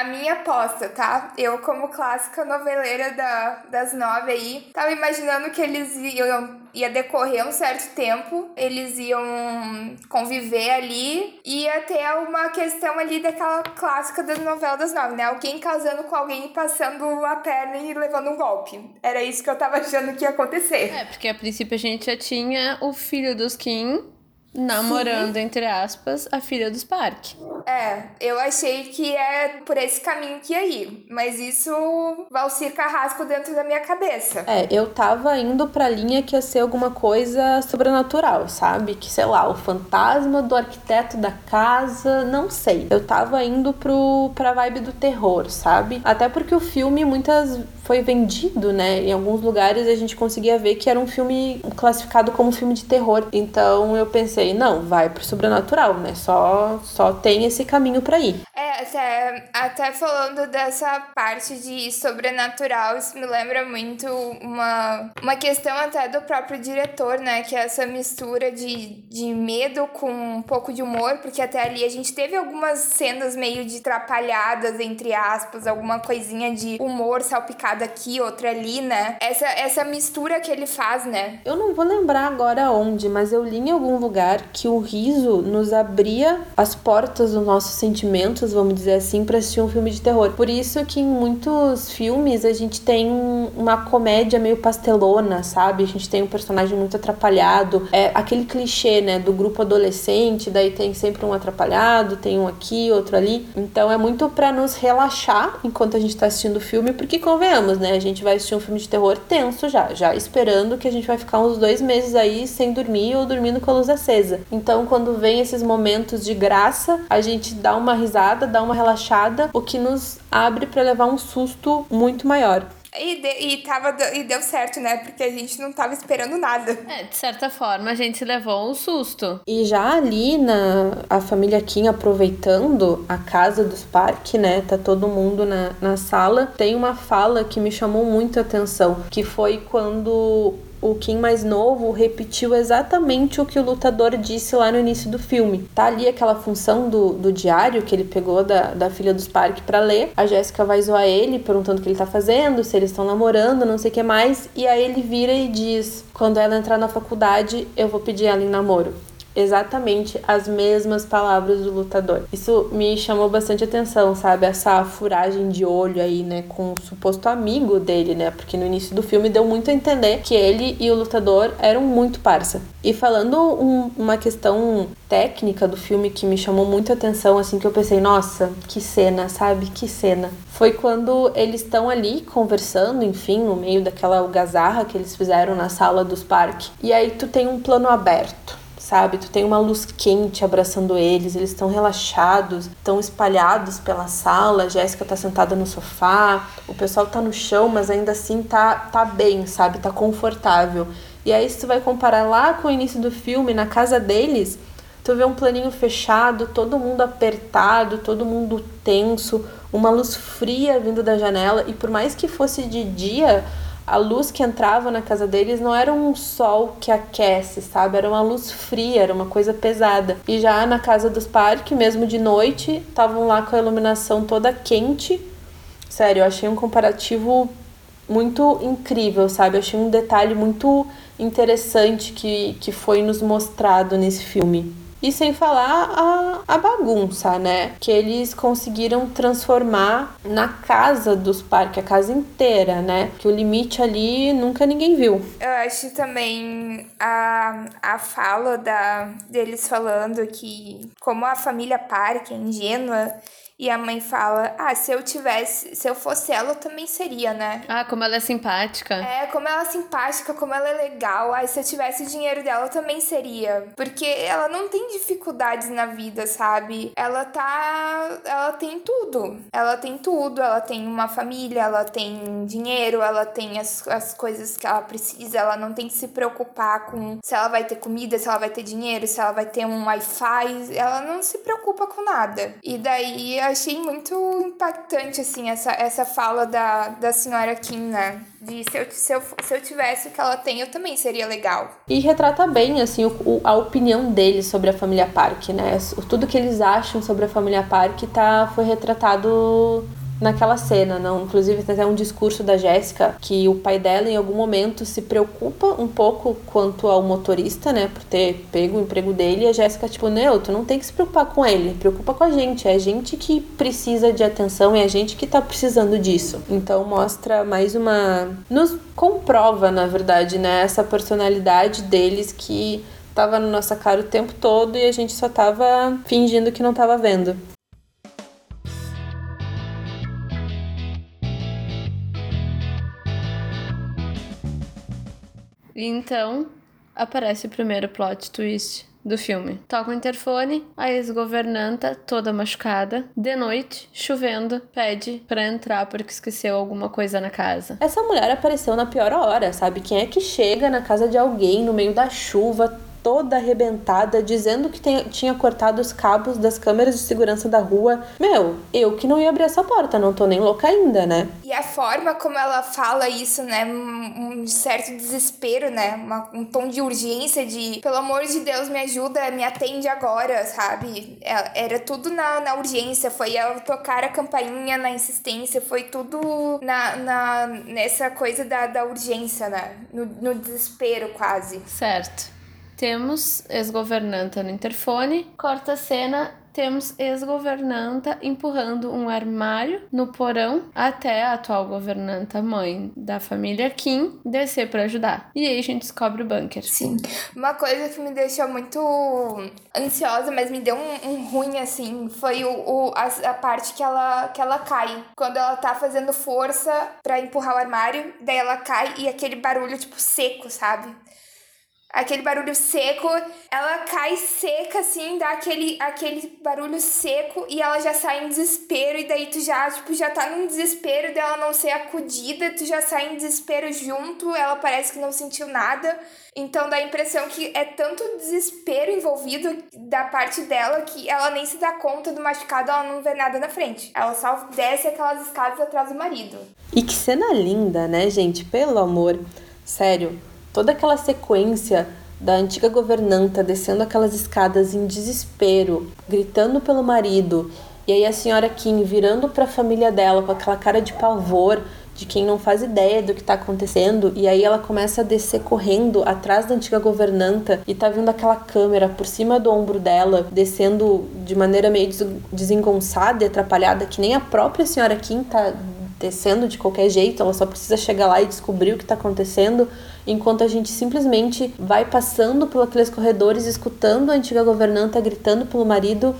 A, minha aposta, tá? Eu, como clássica noveleira da, das nove aí, tava imaginando que eles iam ia decorrer um certo tempo, eles iam conviver ali, ia ter uma questão ali daquela clássica das novelas das nove, né? Alguém casando com alguém passando a perna e levando um golpe. Era isso que eu tava achando que ia acontecer. É, porque a princípio a gente já tinha o filho dos Kim namorando, Sim. entre aspas, a filha dos Park. É, eu achei que é por esse caminho que ia ir. Mas isso, Valcir Carrasco dentro da minha cabeça. É, eu tava indo pra linha que ia ser alguma coisa sobrenatural, sabe? Que, sei lá, o fantasma do arquiteto da casa, não sei. Eu tava indo pro, pra vibe do terror, sabe? Até porque o filme muitas foi vendido, né? Em alguns lugares a gente conseguia ver que era um filme classificado como filme de terror. Então eu pensei, não, vai pro sobrenatural, né? Só, só tem esse caminho para ir. É, até, até falando dessa parte de sobrenatural, isso me lembra muito uma, uma questão até do próprio diretor, né? Que é essa mistura de, de medo com um pouco de humor, porque até ali a gente teve algumas cenas meio de trapalhadas, entre aspas, alguma coisinha de humor salpicado aqui, outra ali, né? Essa, essa mistura que ele faz, né? Eu não vou lembrar agora onde, mas eu li em algum lugar que o riso nos abria as portas dos nossos sentimentos, vamos dizer assim, para assistir um filme de terror. Por isso que em muitos filmes a gente tem uma comédia meio pastelona, sabe? A gente tem um personagem muito atrapalhado. É aquele clichê, né, do grupo adolescente, daí tem sempre um atrapalhado, tem um aqui, outro ali. Então é muito para nos relaxar enquanto a gente tá assistindo o filme, porque convenhamos né? A gente vai assistir um filme de terror tenso já, já esperando que a gente vai ficar uns dois meses aí sem dormir ou dormindo com a luz acesa. Então, quando vem esses momentos de graça, a gente dá uma risada, dá uma relaxada, o que nos abre para levar um susto muito maior. E, de, e, tava, e deu certo, né? Porque a gente não tava esperando nada. É, de certa forma, a gente levou um susto. E já ali na a família Kim aproveitando a casa dos parques, né? Tá todo mundo na, na sala. Tem uma fala que me chamou muito a atenção, que foi quando o Kim mais novo repetiu exatamente o que o lutador disse lá no início do filme. Tá ali aquela função do, do diário que ele pegou da, da filha dos parques para ler. A Jéssica vai zoar ele, perguntando o que ele tá fazendo, se eles estão namorando, não sei o que mais. E aí ele vira e diz: Quando ela entrar na faculdade, eu vou pedir ela em namoro exatamente as mesmas palavras do lutador. Isso me chamou bastante atenção, sabe? Essa furagem de olho aí, né, com o suposto amigo dele, né? Porque no início do filme deu muito a entender que ele e o lutador eram muito parça. E falando um, uma questão técnica do filme que me chamou muito atenção, assim, que eu pensei, nossa, que cena, sabe? Que cena. Foi quando eles estão ali conversando, enfim, no meio daquela algazarra que eles fizeram na sala dos parques. E aí tu tem um plano aberto sabe? Tu tem uma luz quente abraçando eles, eles estão relaxados, estão espalhados pela sala. Jéssica tá sentada no sofá, o pessoal tá no chão, mas ainda assim tá, tá bem, sabe? Tá confortável. E aí, se tu vai comparar lá com o início do filme, na casa deles, tu vê um planinho fechado, todo mundo apertado, todo mundo tenso, uma luz fria vindo da janela, e por mais que fosse de dia, a luz que entrava na casa deles não era um sol que aquece, sabe? Era uma luz fria, era uma coisa pesada. E já na casa dos parques, mesmo de noite, estavam lá com a iluminação toda quente. Sério, eu achei um comparativo muito incrível, sabe? Eu achei um detalhe muito interessante que, que foi nos mostrado nesse filme. E sem falar a, a bagunça, né? Que eles conseguiram transformar na casa dos parques, a casa inteira, né? Que o limite ali nunca ninguém viu. Eu acho também a, a fala da, deles falando que, como a família Parque é ingênua, e a mãe fala: Ah, se eu tivesse, se eu fosse ela, eu também seria, né? Ah, como ela é simpática. É, como ela é simpática, como ela é legal. Ah, se eu tivesse o dinheiro dela, eu também seria. Porque ela não tem dificuldades na vida, sabe? Ela tá. Ela tem tudo. Ela tem tudo. Ela tem uma família, ela tem dinheiro, ela tem as, as coisas que ela precisa. Ela não tem que se preocupar com se ela vai ter comida, se ela vai ter dinheiro, se ela vai ter um Wi-Fi. Ela não se preocupa com nada. E daí achei muito impactante, assim, essa, essa fala da, da senhora Kim, né? De se eu, se, eu, se eu tivesse o que ela tem, eu também seria legal. E retrata bem, assim, o, a opinião deles sobre a família Park, né? Tudo que eles acham sobre a família Park tá, foi retratado naquela cena, não? Inclusive tem até um discurso da Jéssica que o pai dela em algum momento se preocupa um pouco quanto ao motorista, né, por ter pego o emprego dele, e a Jéssica tipo, não, tu não tem que se preocupar com ele, preocupa com a gente, é a gente que precisa de atenção, é a gente que tá precisando disso. Então mostra mais uma nos comprova, na verdade, né, essa personalidade deles que tava na nossa cara o tempo todo e a gente só tava fingindo que não tava vendo. E então aparece o primeiro plot twist do filme. Toca o interfone, a ex-governanta, toda machucada, de noite, chovendo, pede pra entrar porque esqueceu alguma coisa na casa. Essa mulher apareceu na pior hora, sabe? Quem é que chega na casa de alguém no meio da chuva, toda arrebentada, dizendo que tem, tinha cortado os cabos das câmeras de segurança da rua. Meu, eu que não ia abrir essa porta, não tô nem louca ainda, né? E a forma como ela fala isso, né? Um, um certo desespero, né? Uma, um tom de urgência, de pelo amor de Deus, me ajuda, me atende agora, sabe? É, era tudo na, na urgência, foi ela tocar a campainha na insistência, foi tudo na, na, nessa coisa da, da urgência, né? No, no desespero quase. Certo. Temos ex-governanta no interfone, corta a cena, temos ex-governanta empurrando um armário no porão até a atual governanta mãe da família Kim descer para ajudar. E aí a gente descobre o bunker. Sim. Uma coisa que me deixou muito ansiosa, mas me deu um, um ruim assim, foi o, o a, a, parte que ela, que ela cai. Quando ela tá fazendo força para empurrar o armário, daí ela cai e aquele barulho tipo seco, sabe? Aquele barulho seco, ela cai seca assim, dá aquele, aquele barulho seco e ela já sai em desespero e daí tu já, tipo, já tá num desespero dela não ser acudida, tu já sai em desespero junto, ela parece que não sentiu nada. Então dá a impressão que é tanto desespero envolvido da parte dela que ela nem se dá conta do machucado, ela não vê nada na frente. Ela só desce aquelas escadas atrás do marido. E que cena linda, né, gente? Pelo amor. Sério, toda aquela sequência da antiga governanta descendo aquelas escadas em desespero, gritando pelo marido, e aí a senhora Kim virando para a família dela com aquela cara de pavor, de quem não faz ideia do que está acontecendo, e aí ela começa a descer correndo atrás da antiga governanta e tá vindo aquela câmera por cima do ombro dela, descendo de maneira meio desengonçada e atrapalhada, que nem a própria senhora Kim tá descendo de qualquer jeito, ela só precisa chegar lá e descobrir o que está acontecendo, enquanto a gente simplesmente vai passando por aqueles corredores, escutando a antiga governanta gritando pelo marido.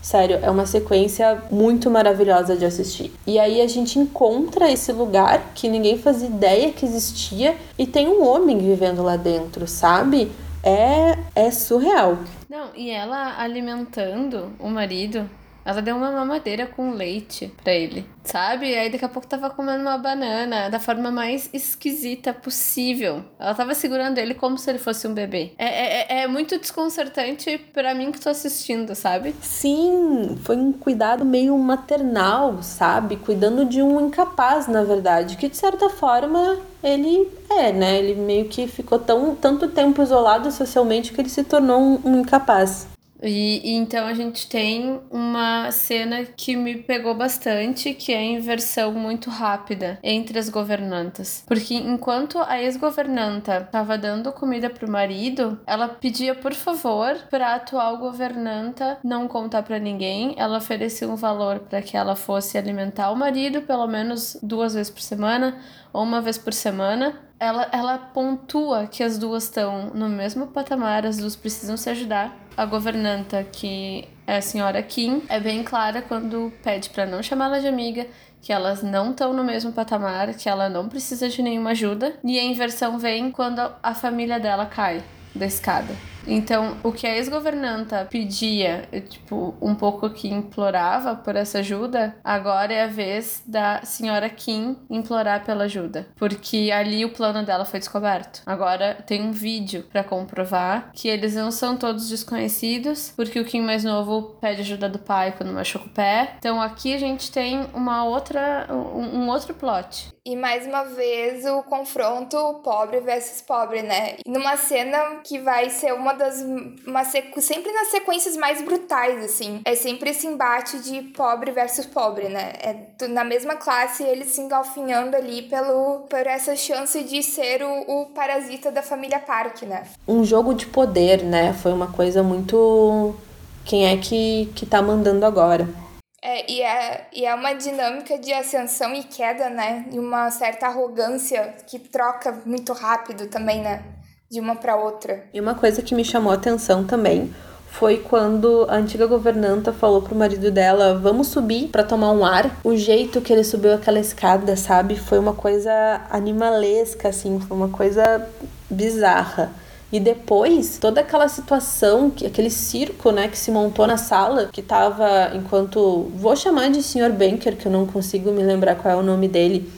Sério, é uma sequência muito maravilhosa de assistir. E aí a gente encontra esse lugar que ninguém fazia ideia que existia e tem um homem vivendo lá dentro, sabe? É, é surreal. Não, e ela alimentando o marido ela deu uma mamadeira com leite para ele, sabe? Aí daqui a pouco tava comendo uma banana da forma mais esquisita possível. Ela tava segurando ele como se ele fosse um bebê. É, é, é, é muito desconcertante para mim que tô assistindo, sabe? Sim, foi um cuidado meio maternal, sabe? Cuidando de um incapaz, na verdade, que de certa forma ele é, né? Ele meio que ficou tão tanto tempo isolado socialmente que ele se tornou um, um incapaz. E, e, então a gente tem uma cena que me pegou bastante, que é a inversão muito rápida entre as governantas. Porque enquanto a ex-governanta estava dando comida pro marido, ela pedia por favor para a atual governanta não contar para ninguém. Ela oferecia um valor para que ela fosse alimentar o marido pelo menos duas vezes por semana ou uma vez por semana. Ela, ela pontua que as duas estão no mesmo patamar, as duas precisam se ajudar. A governanta, que é a senhora Kim, é bem clara quando pede para não chamá-la de amiga, que elas não estão no mesmo patamar, que ela não precisa de nenhuma ajuda. E a inversão vem quando a família dela cai da escada. Então, o que a ex-governanta pedia, tipo, um pouco que implorava por essa ajuda, agora é a vez da senhora Kim implorar pela ajuda. Porque ali o plano dela foi descoberto. Agora tem um vídeo para comprovar que eles não são todos desconhecidos, porque o Kim mais novo pede ajuda do pai quando machuca o pé. Então aqui a gente tem uma outra, um, outro plot. E mais uma vez o confronto pobre versus pobre, né? Numa cena que vai ser uma das. Uma sequ... Sempre nas sequências mais brutais, assim. É sempre esse embate de pobre versus pobre, né? É na mesma classe eles se engalfinhando ali pelo, por essa chance de ser o, o parasita da família Park, né? Um jogo de poder, né? Foi uma coisa muito. Quem é que, que tá mandando agora? É, e, é, e é uma dinâmica de ascensão e queda, né? E uma certa arrogância que troca muito rápido também, né? De uma para outra. E uma coisa que me chamou a atenção também foi quando a antiga governanta falou pro marido dela: "Vamos subir para tomar um ar". O jeito que ele subiu aquela escada, sabe, foi uma coisa animalesca assim, foi uma coisa bizarra. E depois, toda aquela situação, aquele circo, né, que se montou na sala, que tava enquanto. Vou chamar de Sr. Banker, que eu não consigo me lembrar qual é o nome dele.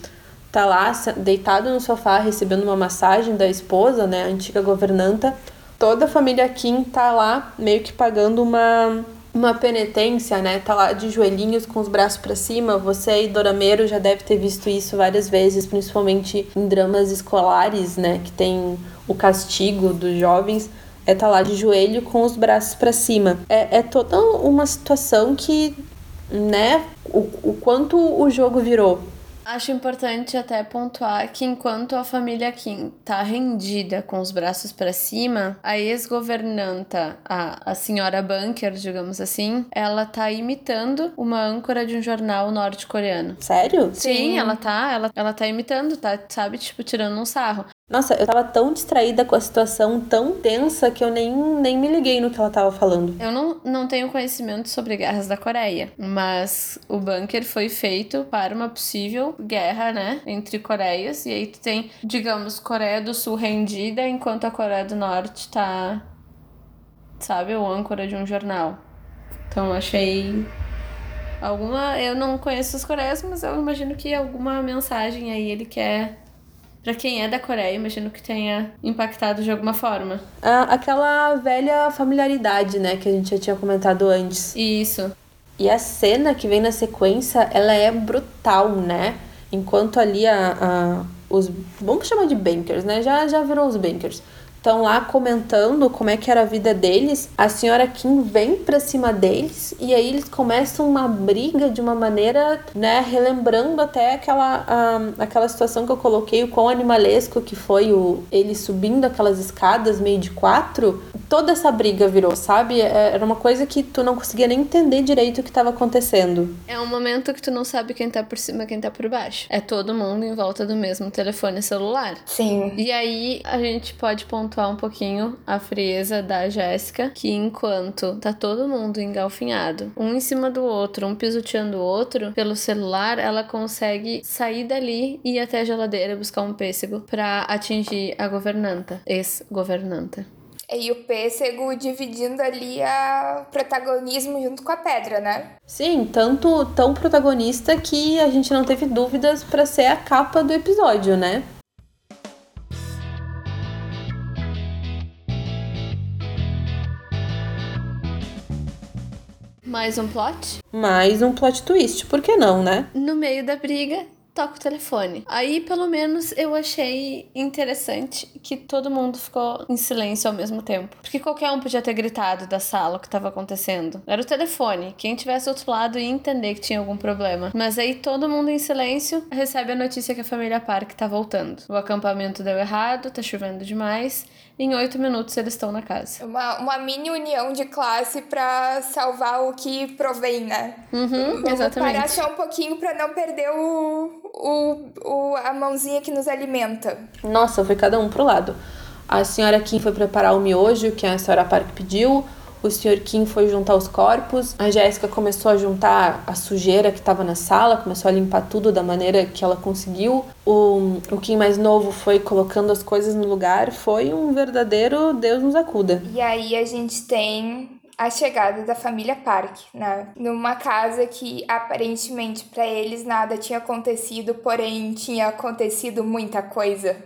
Tá lá, deitado no sofá, recebendo uma massagem da esposa, né, a antiga governanta. Toda a família Kim tá lá, meio que pagando uma, uma penitência, né? Tá lá de joelhinhos com os braços para cima. Você e Dorameiro já deve ter visto isso várias vezes, principalmente em dramas escolares, né? Que tem o castigo dos jovens é tá lá de joelho com os braços para cima. É, é toda uma situação que, né, o, o quanto o jogo virou. Acho importante até pontuar que enquanto a família Kim tá rendida com os braços para cima, a ex-governanta, a, a senhora Bunker, digamos assim, ela tá imitando uma âncora de um jornal norte-coreano. Sério? Sim, Sim, ela tá, ela, ela tá imitando, tá, sabe, tipo, tirando um sarro. Nossa, eu tava tão distraída com a situação tão tensa que eu nem, nem me liguei no que ela tava falando. Eu não, não tenho conhecimento sobre guerras da Coreia, mas o bunker foi feito para uma possível guerra, né, entre Coreias. E aí tu tem, digamos, Coreia do Sul rendida, enquanto a Coreia do Norte tá, sabe, o âncora de um jornal. Então achei alguma. Eu não conheço as Coreias, mas eu imagino que alguma mensagem aí ele quer Pra quem é da Coreia, imagino que tenha impactado de alguma forma. Ah, aquela velha familiaridade, né, que a gente já tinha comentado antes. Isso. E a cena que vem na sequência, ela é brutal, né? Enquanto ali a, a os. Vamos chamar de bankers, né? Já, já virou os bankers estão lá comentando como é que era a vida deles, a senhora Kim vem pra cima deles e aí eles começam uma briga de uma maneira, né, relembrando até aquela, a, aquela situação que eu coloquei, o quão animalesco que foi o ele subindo aquelas escadas meio de quatro. Toda essa briga virou, sabe? É, era uma coisa que tu não conseguia nem entender direito o que estava acontecendo. É um momento que tu não sabe quem tá por cima, quem tá por baixo. É todo mundo em volta do mesmo telefone celular. Sim. E aí a gente pode pontuar pontuar um pouquinho a frieza da Jéssica, que enquanto tá todo mundo engalfinhado, um em cima do outro, um pisoteando o outro, pelo celular, ela consegue sair dali e ir até a geladeira buscar um pêssego para atingir a governanta, ex-governanta. E o pêssego dividindo ali a protagonismo junto com a pedra, né? Sim, tanto tão protagonista que a gente não teve dúvidas para ser a capa do episódio, né? Mais um plot? Mais um plot twist, por que não, né? No meio da briga, toca o telefone. Aí, pelo menos, eu achei interessante que todo mundo ficou em silêncio ao mesmo tempo. Porque qualquer um podia ter gritado da sala o que estava acontecendo. Era o telefone. Quem tivesse do outro lado ia entender que tinha algum problema. Mas aí todo mundo em silêncio recebe a notícia que a família Park tá voltando. O acampamento deu errado, tá chovendo demais. Em oito minutos eles estão na casa. Uma, uma mini união de classe para salvar o que provém, né? Uhum, exatamente. Parar só um pouquinho para não perder o, o, o, a mãozinha que nos alimenta. Nossa, foi cada um pro lado. A senhora Kim foi preparar o miojo que a senhora Park pediu. O senhor Kim foi juntar os corpos. A Jéssica começou a juntar a sujeira que estava na sala, começou a limpar tudo da maneira que ela conseguiu. O, o Kim mais novo foi colocando as coisas no lugar. Foi um verdadeiro Deus nos acuda. E aí a gente tem a chegada da família Park, né? Numa casa que aparentemente para eles nada tinha acontecido, porém tinha acontecido muita coisa.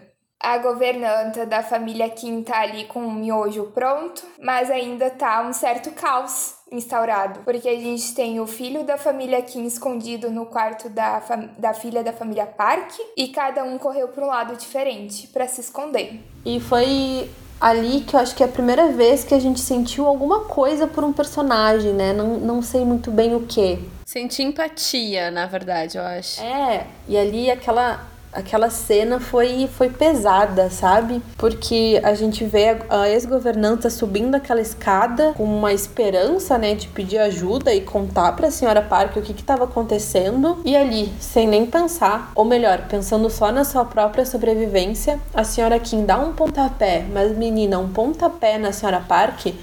A governanta da família Kim tá ali com o miojo pronto, mas ainda tá um certo caos instaurado, porque a gente tem o filho da família Kim escondido no quarto da, da filha da família Park e cada um correu para um lado diferente para se esconder. E foi ali que eu acho que é a primeira vez que a gente sentiu alguma coisa por um personagem, né? Não, não sei muito bem o que. Senti empatia, na verdade, eu acho. É, e ali aquela aquela cena foi, foi pesada, sabe? Porque a gente vê a ex-governanta subindo aquela escada com uma esperança, né, de pedir ajuda e contar para a senhora Parker o que estava acontecendo. E ali, sem nem pensar, ou melhor, pensando só na sua própria sobrevivência, a senhora Kim dá um pontapé, mas menina, um pontapé na senhora Parker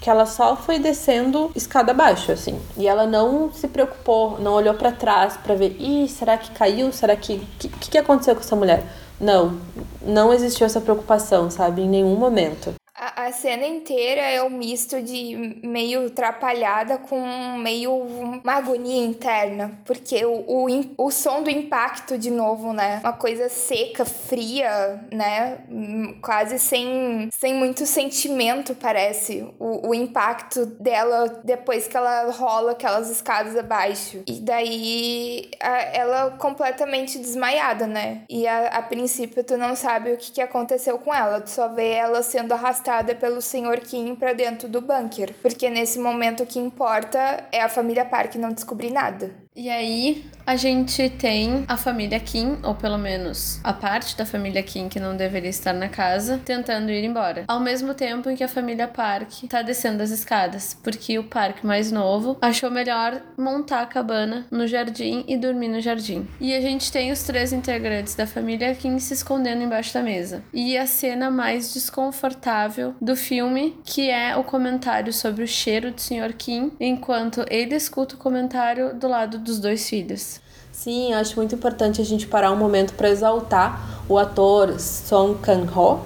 que ela só foi descendo escada abaixo, assim. E ela não se preocupou, não olhou para trás para ver, ih, será que caiu? Será que que, que aconteceu com essa mulher? Não, não existiu essa preocupação, sabe, em nenhum momento. A, a cena inteira é um misto de meio atrapalhada com meio uma agonia interna, porque o, o, o som do impacto, de novo, né? Uma coisa seca, fria, né? Quase sem, sem muito sentimento, parece. O, o impacto dela depois que ela rola aquelas escadas abaixo. E daí a, ela completamente desmaiada, né? E a, a princípio tu não sabe o que, que aconteceu com ela, tu só vê ela sendo arrastada pelo Sr. Kim para dentro do bunker, porque nesse momento o que importa é a família Park não descobrir nada. E aí a gente tem a família Kim, ou pelo menos a parte da família Kim que não deveria estar na casa, tentando ir embora. Ao mesmo tempo em que a família Park tá descendo as escadas, porque o Park mais novo achou melhor montar a cabana no jardim e dormir no jardim. E a gente tem os três integrantes da família Kim se escondendo embaixo da mesa. E a cena mais desconfortável do filme, que é o comentário sobre o cheiro do Sr. Kim, enquanto ele escuta o comentário do lado dos dois filhos. Sim, acho muito importante a gente parar um momento para exaltar o ator Song Kang-ho,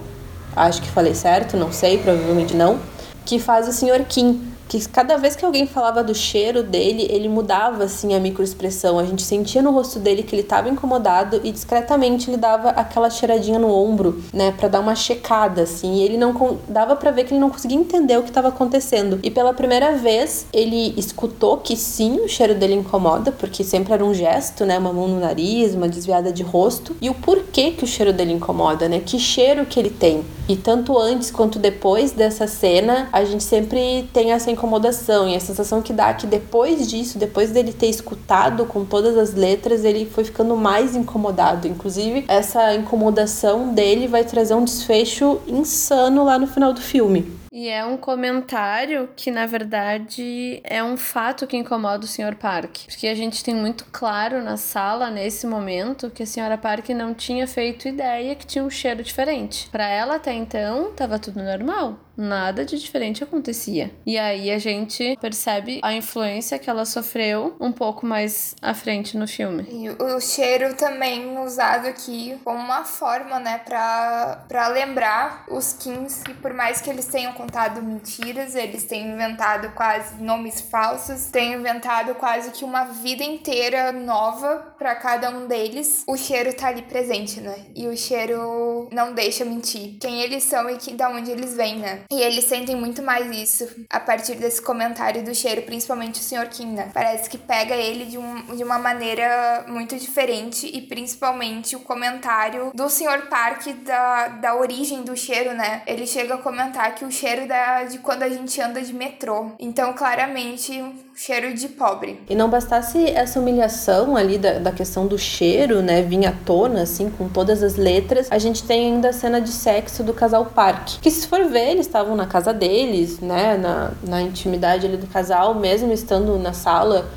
acho que falei certo, não sei, provavelmente não, que faz o Sr. Kim que cada vez que alguém falava do cheiro dele, ele mudava assim a microexpressão. A gente sentia no rosto dele que ele estava incomodado e discretamente ele dava aquela cheiradinha no ombro, né, para dar uma checada assim. E ele não dava para ver que ele não conseguia entender o que estava acontecendo. E pela primeira vez, ele escutou que sim, o cheiro dele incomoda, porque sempre era um gesto, né, uma mão no nariz, uma desviada de rosto. E o porquê que o cheiro dele incomoda, né? Que cheiro que ele tem. E tanto antes quanto depois dessa cena, a gente sempre tem essa incomodação e a sensação que dá que depois disso, depois dele ter escutado com todas as letras, ele foi ficando mais incomodado. Inclusive, essa incomodação dele vai trazer um desfecho insano lá no final do filme. E é um comentário que, na verdade, é um fato que incomoda o Sr. Park. Porque a gente tem muito claro na sala, nesse momento, que a Sra. Park não tinha feito ideia que tinha um cheiro diferente. Para ela, até então, estava tudo normal nada de diferente acontecia. E aí a gente percebe a influência que ela sofreu um pouco mais à frente no filme. E o cheiro também usado aqui como uma forma, né, pra, pra lembrar os Kings que por mais que eles tenham contado mentiras, eles têm inventado quase nomes falsos, têm inventado quase que uma vida inteira nova para cada um deles. O cheiro tá ali presente, né? E o cheiro não deixa mentir quem eles são e que, da onde eles vêm, né? E eles sentem muito mais isso a partir desse comentário do cheiro, principalmente o Sr. Kim, né? Parece que pega ele de, um, de uma maneira muito diferente e principalmente o comentário do Sr. Park da, da origem do cheiro, né? Ele chega a comentar que o cheiro da, de quando a gente anda de metrô. Então, claramente, cheiro de pobre. E não bastasse essa humilhação ali da, da questão do cheiro, né, vinha à tona, assim, com todas as letras, a gente tem ainda a cena de sexo do casal Park. Que se for ver, eles estavam na casa deles, né, na, na intimidade ali do casal, mesmo estando na sala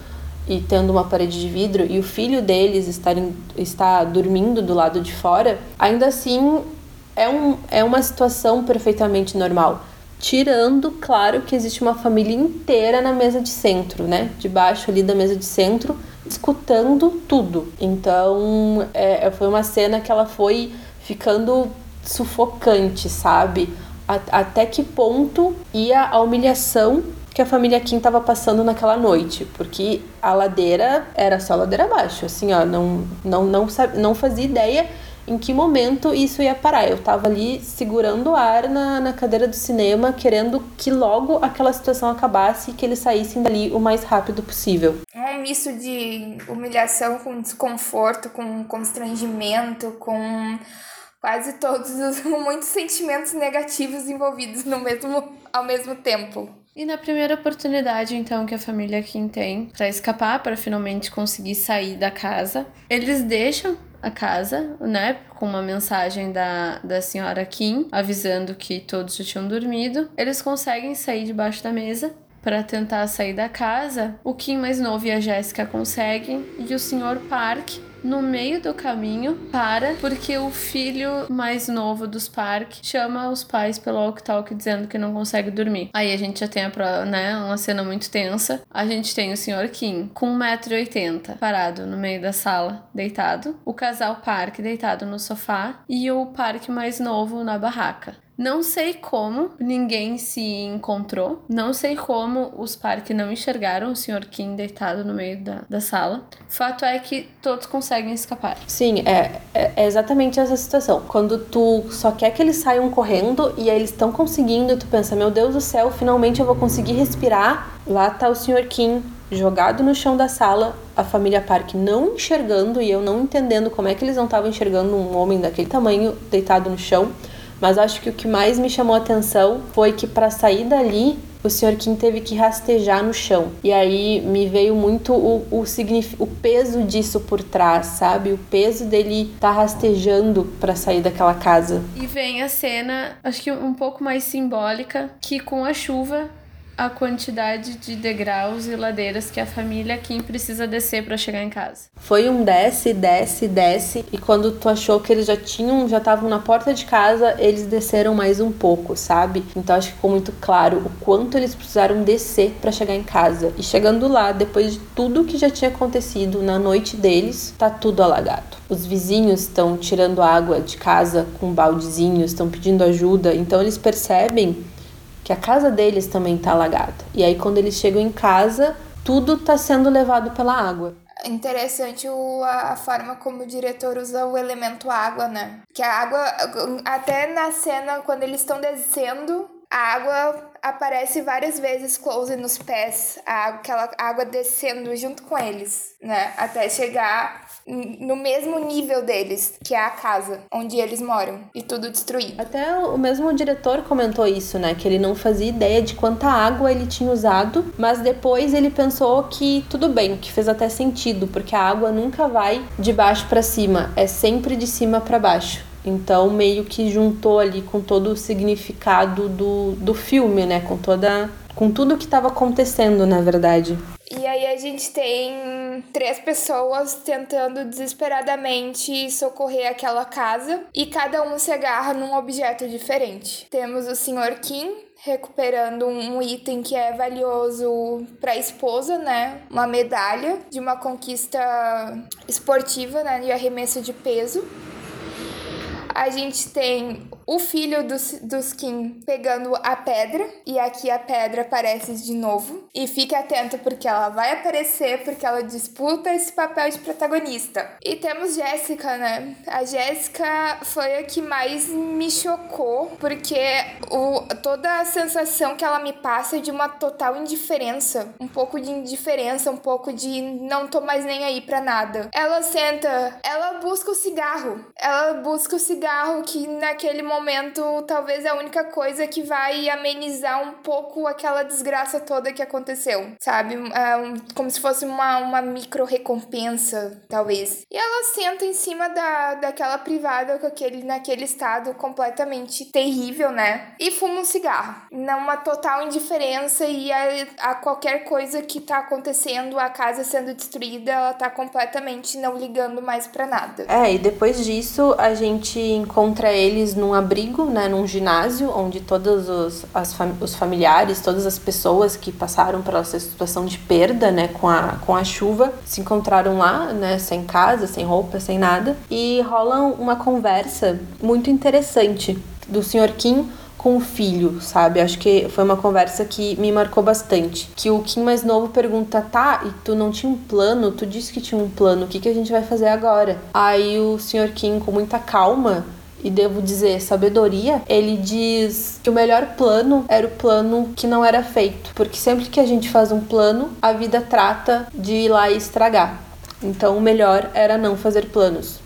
e tendo uma parede de vidro e o filho deles estar, em, está dormindo do lado de fora, ainda assim é, um, é uma situação perfeitamente normal. Tirando, claro, que existe uma família inteira na mesa de centro, né? Debaixo ali da mesa de centro, escutando tudo. Então, é foi uma cena que ela foi ficando sufocante, sabe? Até que ponto ia a humilhação que a família Kim estava passando naquela noite, porque a ladeira era só ladeira abaixo, assim, ó, não, não, não, não fazia ideia em que momento isso ia parar. Eu tava ali segurando o ar na, na cadeira do cinema, querendo que logo aquela situação acabasse e que eles saíssem dali o mais rápido possível. É misto de humilhação com desconforto, com constrangimento, com quase todos os muitos sentimentos negativos envolvidos no mesmo ao mesmo tempo. E na primeira oportunidade, então, que a família Kim tem para escapar, para finalmente conseguir sair da casa, eles deixam a casa, né? Com uma mensagem da, da senhora Kim avisando que todos já tinham dormido. Eles conseguem sair debaixo da mesa para tentar sair da casa. O Kim mais novo e a Jéssica conseguem e o senhor Park no meio do caminho para porque o filho mais novo dos Park chama os pais pelo walk-talk dizendo que não consegue dormir. Aí a gente já tem a, né, uma cena muito tensa. A gente tem o Sr. Kim com 1,80m parado no meio da sala, deitado. O casal Park deitado no sofá e o Park mais novo na barraca. Não sei como ninguém se encontrou. Não sei como os Park não enxergaram o Sr. Kim deitado no meio da, da sala. Fato é que todos conseguem escapar. Sim, é, é, é exatamente essa situação. Quando tu só quer que eles saiam correndo e aí eles estão conseguindo, e tu pensa, meu Deus do céu, finalmente eu vou conseguir respirar. Lá tá o Sr. Kim jogado no chão da sala, a família Park não enxergando e eu não entendendo como é que eles não estavam enxergando um homem daquele tamanho deitado no chão. Mas acho que o que mais me chamou a atenção foi que para sair dali o Sr. Kim teve que rastejar no chão. E aí me veio muito o, o, o peso disso por trás, sabe? O peso dele tá rastejando para sair daquela casa. E vem a cena, acho que um pouco mais simbólica, que com a chuva a quantidade de degraus e ladeiras que a família Kim precisa descer para chegar em casa. Foi um desce, desce, desce e quando tu achou que eles já tinham, já estavam na porta de casa, eles desceram mais um pouco, sabe? Então acho que ficou muito claro o quanto eles precisaram descer para chegar em casa. E chegando lá, depois de tudo que já tinha acontecido na noite deles, tá tudo alagado. Os vizinhos estão tirando água de casa com baldezinhos, estão pedindo ajuda, então eles percebem que a casa deles também está alagada. E aí quando eles chegam em casa, tudo está sendo levado pela água. Interessante o, a forma como o diretor usa o elemento água, né? Que a água, até na cena, quando eles estão descendo, a água aparece várias vezes close nos pés, a, aquela água descendo junto com eles, né? Até chegar no mesmo nível deles, que é a casa onde eles moram, e tudo destruído. Até o mesmo diretor comentou isso, né? Que ele não fazia ideia de quanta água ele tinha usado, mas depois ele pensou que tudo bem, que fez até sentido, porque a água nunca vai de baixo para cima, é sempre de cima para baixo. Então, meio que juntou ali com todo o significado do, do filme, né? Com toda. Com tudo que estava acontecendo, na verdade. E aí a gente tem três pessoas tentando desesperadamente socorrer aquela casa e cada um se agarra num objeto diferente. Temos o Sr. Kim recuperando um item que é valioso para a esposa, né? Uma medalha de uma conquista esportiva, né, de arremesso de peso. A gente tem o filho dos, dos Kim pegando a pedra, e aqui a pedra aparece de novo. E fique atento porque ela vai aparecer, porque ela disputa esse papel de protagonista. E temos Jéssica, né? A Jéssica foi a que mais me chocou, porque o, toda a sensação que ela me passa é de uma total indiferença. Um pouco de indiferença, um pouco de não tô mais nem aí pra nada. Ela senta, ela busca o cigarro. Ela busca o cigarro que naquele momento talvez é a única coisa que vai amenizar um pouco aquela desgraça toda que aconteceu, sabe? É um, como se fosse uma, uma micro recompensa, talvez. E ela senta em cima da, daquela privada com aquele, naquele estado completamente terrível, né? E fuma um cigarro. Numa total indiferença e a, a qualquer coisa que tá acontecendo, a casa sendo destruída, ela tá completamente não ligando mais para nada. É, e depois disso a gente encontra eles num abrigo, né, num ginásio, onde todos os, as fam os familiares, todas as pessoas que passaram pela situação de perda, né, com a, com a chuva, se encontraram lá, né, sem casa, sem roupa, sem nada, e rola uma conversa muito interessante do Sr. Kim com o filho, sabe? Acho que foi uma conversa que me marcou bastante. Que o Kim mais novo pergunta: tá, e tu não tinha um plano? Tu disse que tinha um plano, o que, que a gente vai fazer agora? Aí o Sr. Kim, com muita calma, e devo dizer sabedoria, ele diz que o melhor plano era o plano que não era feito, porque sempre que a gente faz um plano, a vida trata de ir lá e estragar. Então o melhor era não fazer planos.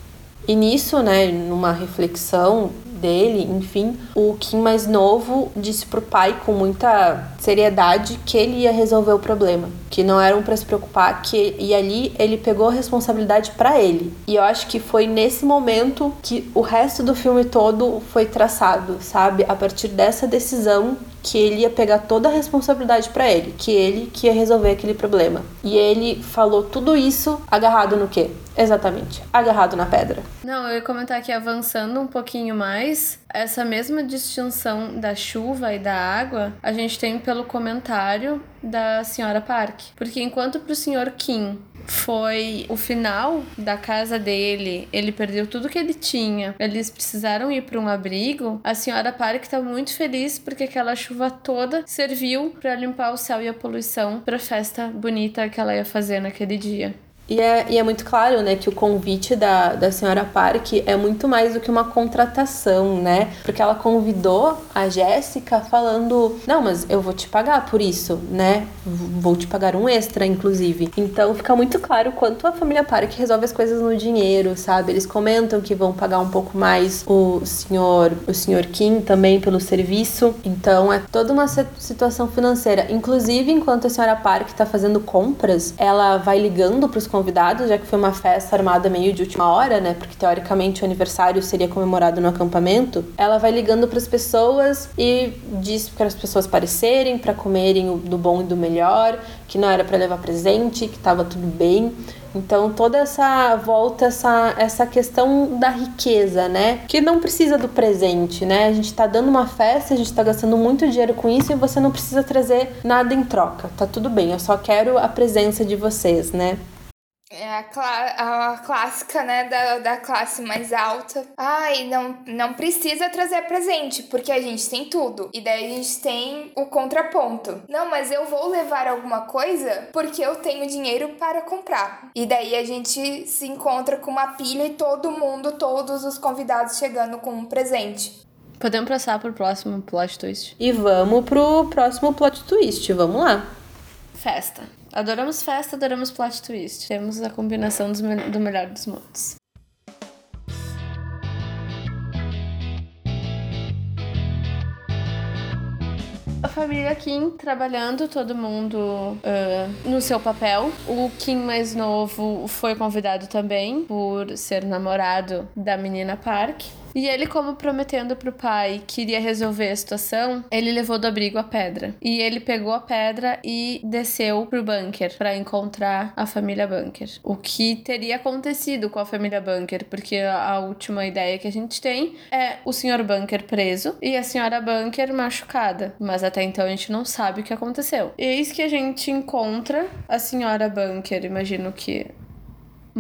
E nisso, né, numa reflexão dele, enfim, o Kim mais novo disse pro pai com muita seriedade que ele ia resolver o problema, que não eram para se preocupar, que e ali ele pegou a responsabilidade para ele. E eu acho que foi nesse momento que o resto do filme todo foi traçado, sabe? A partir dessa decisão que ele ia pegar toda a responsabilidade para ele, que ele que ia resolver aquele problema. E ele falou tudo isso agarrado no quê? Exatamente, agarrado na pedra. Não, eu ia comentar que avançando um pouquinho mais, essa mesma distinção da chuva e da água, a gente tem pelo comentário da senhora Park. Porque enquanto pro senhor Kim foi o final da casa dele, ele perdeu tudo que ele tinha, eles precisaram ir para um abrigo, a senhora Park tá muito feliz porque aquela chuva toda serviu para limpar o céu e a poluição para festa bonita que ela ia fazer naquele dia. E é, e é muito claro, né, que o convite da, da senhora Park é muito mais do que uma contratação, né? Porque ela convidou a Jéssica falando: Não, mas eu vou te pagar por isso, né? Vou te pagar um extra, inclusive. Então fica muito claro quanto a família Park resolve as coisas no dinheiro, sabe? Eles comentam que vão pagar um pouco mais o senhor, o senhor Kim também pelo serviço. Então é toda uma situação financeira. Inclusive, enquanto a senhora Park tá fazendo compras, ela vai ligando pros convidados, já que foi uma festa armada meio de última hora, né? Porque teoricamente o aniversário seria comemorado no acampamento. Ela vai ligando para as pessoas e diz para as pessoas aparecerem, para comerem do bom e do melhor, que não era para levar presente, que estava tudo bem. Então toda essa volta essa essa questão da riqueza, né? Que não precisa do presente, né? A gente tá dando uma festa, a gente tá gastando muito dinheiro com isso e você não precisa trazer nada em troca. Tá tudo bem, eu só quero a presença de vocês, né? É a, clá a clássica, né, da, da classe mais alta. Ai, não, não precisa trazer presente, porque a gente tem tudo. E daí a gente tem o contraponto. Não, mas eu vou levar alguma coisa porque eu tenho dinheiro para comprar. E daí a gente se encontra com uma pilha e todo mundo, todos os convidados chegando com um presente. Podemos passar pro próximo plot twist. E vamos pro próximo plot twist, vamos lá. Festa. Adoramos festa, adoramos plot twist. Temos a combinação dos do melhor dos mundos. A família Kim trabalhando, todo mundo uh, no seu papel. O Kim mais novo foi convidado também por ser namorado da menina Park. E ele, como prometendo pro pai que iria resolver a situação, ele levou do abrigo a pedra. E ele pegou a pedra e desceu pro bunker para encontrar a família Bunker. O que teria acontecido com a família Bunker, porque a última ideia que a gente tem é o senhor Bunker preso e a senhora Bunker machucada. Mas até então a gente não sabe o que aconteceu. Eis que a gente encontra a senhora Bunker, imagino que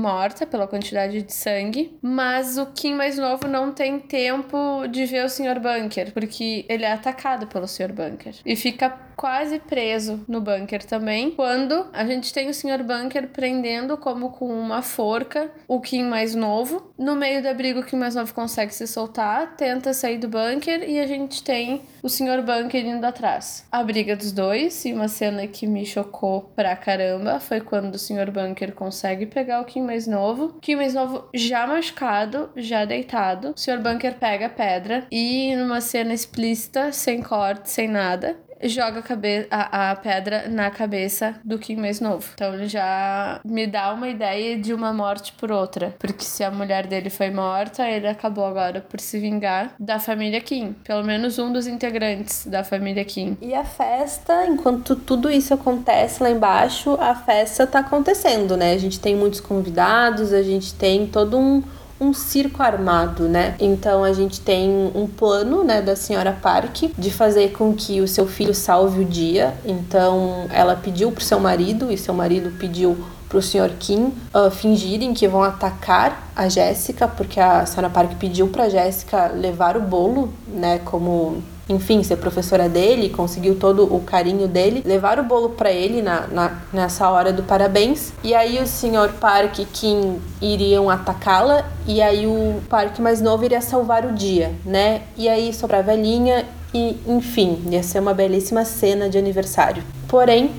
morta pela quantidade de sangue, mas o Kim mais novo não tem tempo de ver o Sr. Bunker, porque ele é atacado pelo Sr. Bunker e fica quase preso no bunker também, quando a gente tem o Sr. Bunker prendendo como com uma forca o Kim mais novo. No meio da briga, o Kim mais novo consegue se soltar, tenta sair do bunker e a gente tem o Sr. Bunker indo atrás. A briga dos dois, e uma cena que me chocou pra caramba, foi quando o Sr. Bunker consegue pegar o Kim mais novo. Kim mais novo já machucado, já deitado. O Sr. Bunker pega a pedra e numa cena explícita, sem corte, sem nada, joga a, a, a, pedra na cabeça do Kim mais novo. Então ele já me dá uma ideia de uma morte por outra. Porque se a mulher dele foi morta, ele acabou agora por se vingar da família Kim. Pelo menos um dos integrantes da família Kim. E a festa, enquanto tudo isso acontece lá embaixo, a festa tá acontecendo, né? A gente tem muitos convidados, a gente tem todo um um circo armado, né? Então a gente tem um plano, né, da senhora Park de fazer com que o seu filho salve o dia. Então ela pediu pro seu marido e seu marido pediu pro Sr. Kim uh, fingirem que vão atacar a Jéssica, porque a senhora Park pediu pra Jéssica levar o bolo, né, como enfim, ser professora dele, conseguiu todo o carinho dele, levar o bolo para ele na, na, nessa hora do parabéns. E aí o senhor Park e Kim iriam atacá-la, e aí o Park mais novo iria salvar o dia, né? E aí sobre a velhinha, e enfim, ia ser uma belíssima cena de aniversário. Porém,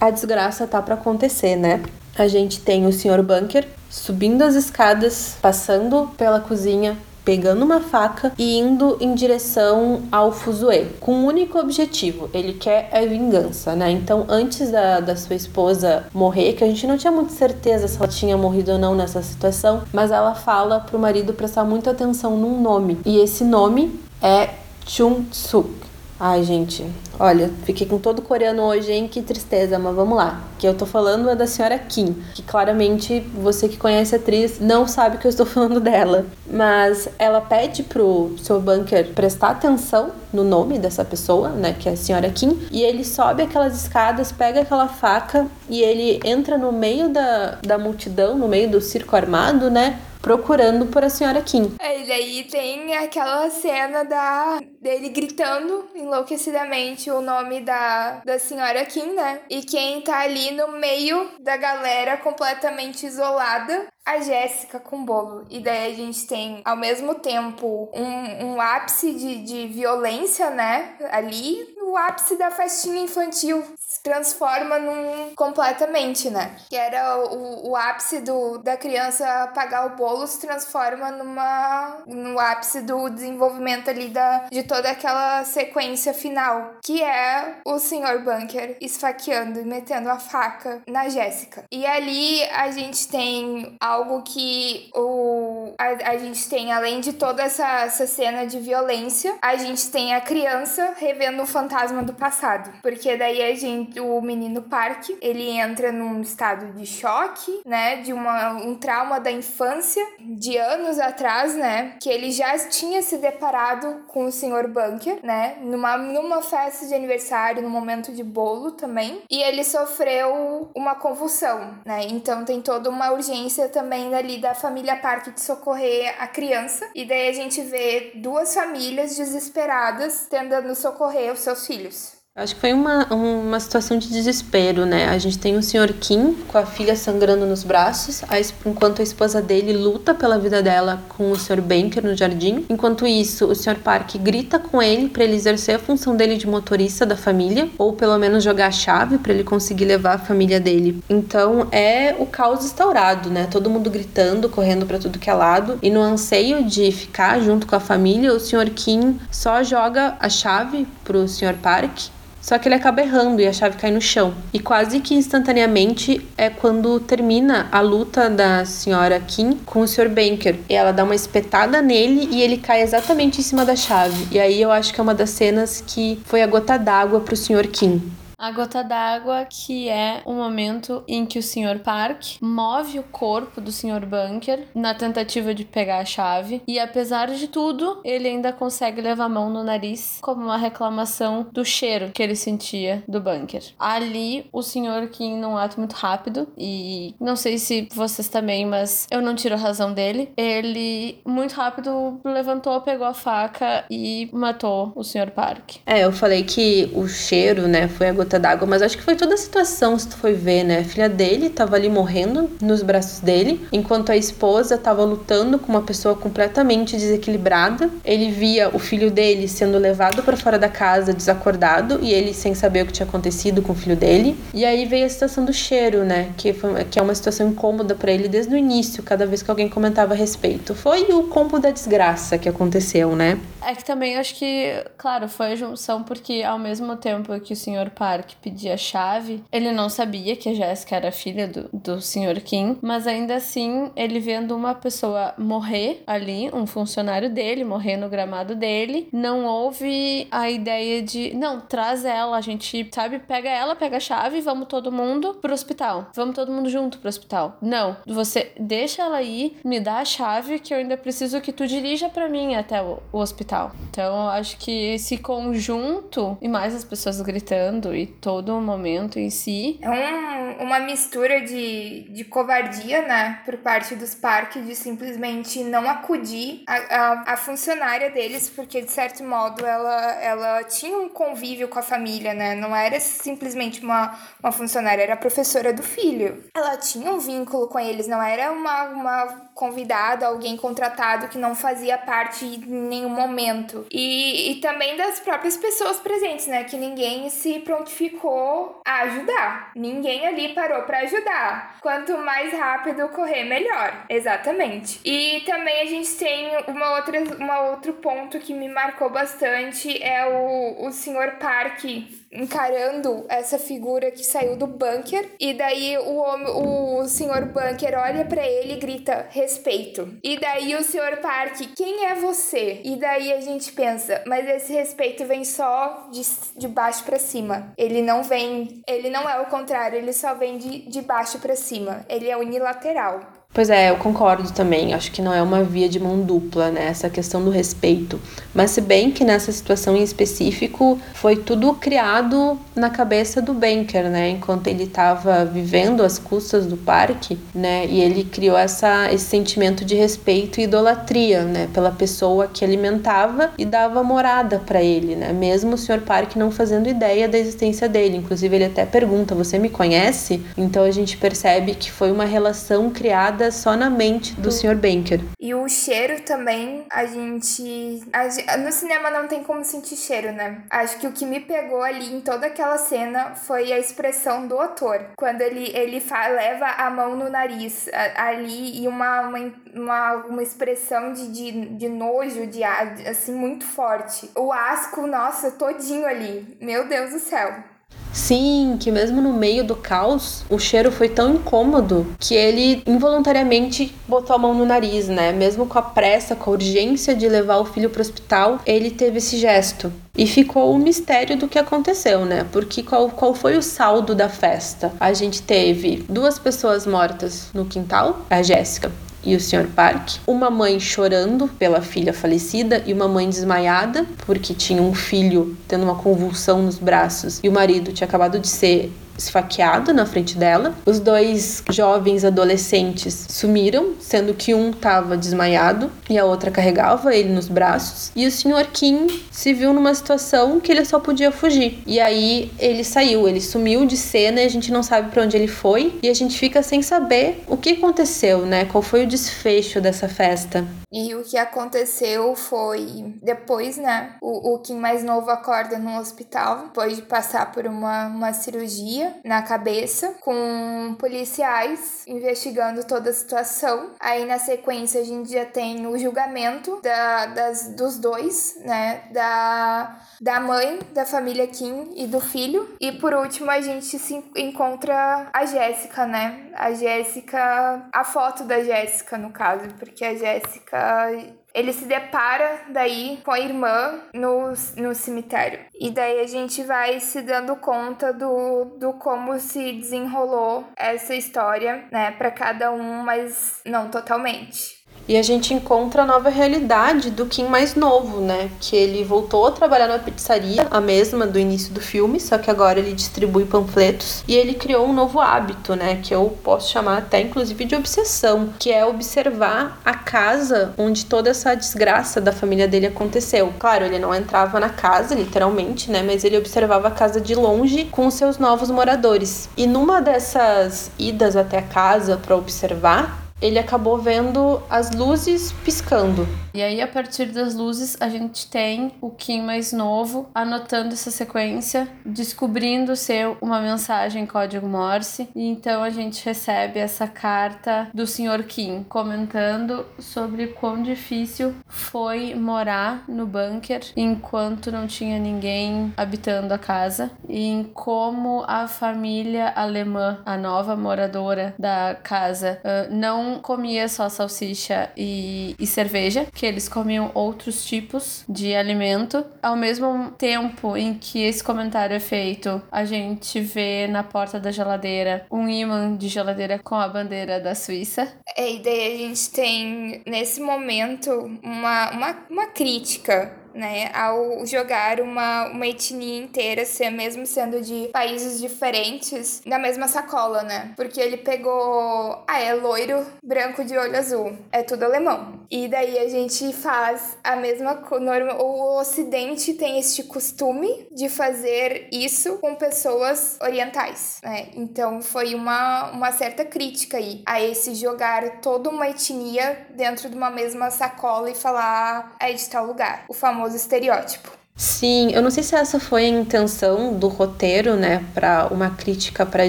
a desgraça tá para acontecer, né? A gente tem o senhor Bunker subindo as escadas, passando pela cozinha, pegando uma faca e indo em direção ao Fuzue, com um único objetivo, ele quer a vingança, né? Então, antes da, da sua esposa morrer, que a gente não tinha muita certeza se ela tinha morrido ou não nessa situação, mas ela fala pro marido prestar muita atenção num nome, e esse nome é Chung Suk. Ai, gente, olha, fiquei com todo coreano hoje, hein? Que tristeza, mas vamos lá. Que eu tô falando é da senhora Kim, que claramente você que conhece a atriz não sabe que eu estou falando dela. Mas ela pede pro seu bunker prestar atenção no nome dessa pessoa, né? Que é a senhora Kim. E ele sobe aquelas escadas, pega aquela faca e ele entra no meio da, da multidão, no meio do circo armado, né? Procurando por a senhora Kim. E daí tem aquela cena da dele gritando enlouquecidamente o nome da, da senhora Kim, né? E quem tá ali no meio da galera completamente isolada a Jéssica com bolo. E daí a gente tem, ao mesmo tempo, um, um ápice de, de violência, né? Ali, o ápice da festinha infantil transforma num completamente, né? Que era o, o ápice do, da criança pagar o bolo se transforma numa no ápice do desenvolvimento ali da, de toda aquela sequência final, que é o Sr. Bunker esfaqueando e metendo a faca na Jéssica. E ali a gente tem algo que o, a, a gente tem, além de toda essa, essa cena de violência, a gente tem a criança revendo o fantasma do passado. Porque daí a gente, o menino Park, ele entra num estado de choque, né? De uma, um trauma da infância, de anos atrás, né? Que ele já tinha se deparado com o Sr. Bunker, né? Numa, numa festa de aniversário, no momento de bolo também. E ele sofreu uma convulsão, né? Então tem toda uma urgência também dali da família Parque de socorrer a criança. E daí a gente vê duas famílias desesperadas tentando socorrer os seus filhos. Acho que foi uma, uma situação de desespero, né? A gente tem o Sr. Kim com a filha sangrando nos braços, a, enquanto a esposa dele luta pela vida dela com o Sr. Banker no jardim. Enquanto isso, o Sr. Park grita com ele para ele exercer a função dele de motorista da família, ou pelo menos jogar a chave para ele conseguir levar a família dele. Então é o caos instaurado, né? Todo mundo gritando, correndo para tudo que é lado, e no anseio de ficar junto com a família, o Sr. Kim só joga a chave pro Sr. Park só que ele acaba errando e a chave cai no chão. E quase que instantaneamente é quando termina a luta da senhora Kim com o Sr. Banker. E ela dá uma espetada nele e ele cai exatamente em cima da chave. E aí eu acho que é uma das cenas que foi a gota d'água pro Sr. Kim. A gota d'água, que é o momento em que o Sr. Park move o corpo do Sr. Bunker na tentativa de pegar a chave. E apesar de tudo, ele ainda consegue levar a mão no nariz como uma reclamação do cheiro que ele sentia do bunker. Ali, o Sr. Kim, num ato muito rápido, e não sei se vocês também, mas eu não tiro a razão dele. Ele, muito rápido, levantou, pegou a faca e matou o Sr. Park. É, eu falei que o cheiro, né, foi a gota d'água, mas acho que foi toda a situação, se tu foi ver, né? A filha dele tava ali morrendo nos braços dele, enquanto a esposa tava lutando com uma pessoa completamente desequilibrada. Ele via o filho dele sendo levado para fora da casa desacordado e ele sem saber o que tinha acontecido com o filho dele. E aí veio a situação do cheiro, né? Que, foi, que é uma situação incômoda para ele desde o início, cada vez que alguém comentava a respeito. Foi o combo da desgraça que aconteceu, né? É que também acho que, claro, foi a junção porque ao mesmo tempo que o Sr. Park pedia a chave, ele não sabia que a Jéssica era filha do, do Sr. Kim, mas ainda assim, ele vendo uma pessoa morrer ali, um funcionário dele morrer no gramado dele, não houve a ideia de, não, traz ela, a gente, sabe, pega ela, pega a chave, vamos todo mundo pro hospital. Vamos todo mundo junto pro hospital. Não, você deixa ela aí, me dá a chave que eu ainda preciso que tu dirija para mim até o, o hospital tal. Então, eu acho que esse conjunto, e mais as pessoas gritando e todo o momento em si. É um, uma mistura de, de covardia, né, por parte dos parques, de simplesmente não acudir a, a, a funcionária deles, porque de certo modo ela, ela tinha um convívio com a família, né? Não era simplesmente uma, uma funcionária, era professora do filho. Ela tinha um vínculo com eles, não era uma, uma convidado, alguém contratado que não fazia parte em nenhum momento. E, e também das próprias pessoas presentes, né? Que ninguém se prontificou a ajudar. Ninguém ali parou para ajudar. Quanto mais rápido correr, melhor. Exatamente. E também a gente tem uma outra, uma outro ponto que me marcou bastante é o, o senhor Park encarando essa figura que saiu do bunker e daí o homem, o senhor bunker olha para ele e grita respeito. E daí o senhor Park, quem é você? E daí a gente pensa, mas esse respeito vem só de, de baixo para cima. Ele não vem, ele não é o contrário, ele só vem de, de baixo para cima. Ele é unilateral. Pois é, eu concordo também. Acho que não é uma via de mão dupla, né? Essa questão do respeito. Mas se bem que nessa situação em específico foi tudo criado na cabeça do Banker, né? Enquanto ele estava vivendo às custas do parque, né? E ele criou essa, esse sentimento de respeito e idolatria, né? Pela pessoa que alimentava e dava morada para ele, né? Mesmo o Sr. Parque não fazendo ideia da existência dele. Inclusive ele até pergunta: "Você me conhece?" Então a gente percebe que foi uma relação criada só na mente do Sr. Banker. E o cheiro também, a gente, a No cinema não tem como sentir cheiro, né? Acho que o que me pegou ali em toda aquela cena foi a expressão do ator. Quando ele, ele fa, leva a mão no nariz ali e uma, uma, uma, uma expressão de, de, de nojo, de assim, muito forte. O asco, nossa, todinho ali. Meu Deus do céu. Sim, que mesmo no meio do caos, o cheiro foi tão incômodo que ele involuntariamente botou a mão no nariz, né? Mesmo com a pressa, com a urgência de levar o filho para o hospital, ele teve esse gesto. E ficou o mistério do que aconteceu, né? Porque qual, qual foi o saldo da festa? A gente teve duas pessoas mortas no quintal, a Jéssica e o Sr. Park, uma mãe chorando pela filha falecida e uma mãe desmaiada porque tinha um filho tendo uma convulsão nos braços e o marido tinha acabado de ser esfaqueado na frente dela. Os dois jovens adolescentes sumiram, sendo que um estava desmaiado e a outra carregava ele nos braços. E o Sr. Kim se viu numa situação que ele só podia fugir. E aí ele saiu, ele sumiu de cena e a gente não sabe para onde ele foi e a gente fica sem saber o que aconteceu, né? Qual foi o desfecho dessa festa? E o que aconteceu foi depois, né? O, o Kim mais novo acorda no hospital depois de passar por uma, uma cirurgia na cabeça, com policiais investigando toda a situação. Aí na sequência a gente já tem o julgamento da, das, dos dois, né? Da, da mãe, da família Kim e do filho. E por último a gente se encontra a Jéssica, né? A Jéssica, a foto da Jéssica no caso, porque a Jéssica ele se depara daí com a irmã no, no cemitério. E daí a gente vai se dando conta do, do como se desenrolou essa história, né, para cada um, mas não totalmente. E a gente encontra a nova realidade do Kim mais novo, né? Que ele voltou a trabalhar na pizzaria, a mesma do início do filme, só que agora ele distribui panfletos. E ele criou um novo hábito, né? Que eu posso chamar até inclusive de obsessão, que é observar a casa onde toda essa desgraça da família dele aconteceu. Claro, ele não entrava na casa, literalmente, né? Mas ele observava a casa de longe com seus novos moradores. E numa dessas idas até a casa para observar, ele acabou vendo as luzes piscando. E aí, a partir das luzes, a gente tem o Kim mais novo anotando essa sequência, descobrindo ser uma mensagem em código Morse. E então a gente recebe essa carta do Sr. Kim comentando sobre quão difícil foi morar no bunker enquanto não tinha ninguém habitando a casa e em como a família alemã, a nova moradora da casa, não comia só salsicha e, e cerveja, que eles comiam outros tipos de alimento. Ao mesmo tempo em que esse comentário é feito, a gente vê na porta da geladeira um imã de geladeira com a bandeira da Suíça. É, e daí a gente tem, nesse momento, uma, uma, uma crítica né, ao jogar uma, uma etnia inteira, ser, mesmo sendo de países diferentes, na mesma sacola, né? Porque ele pegou, ah, é loiro, branco de olho azul, é tudo alemão. E daí a gente faz a mesma norma, o ocidente tem este costume de fazer isso com pessoas orientais, né? Então foi uma, uma certa crítica aí a esse jogar toda uma etnia dentro de uma mesma sacola e falar é de tal lugar. O famoso famoso estereótipo. Sim, eu não sei se essa foi a intenção do roteiro, né, para uma crítica pra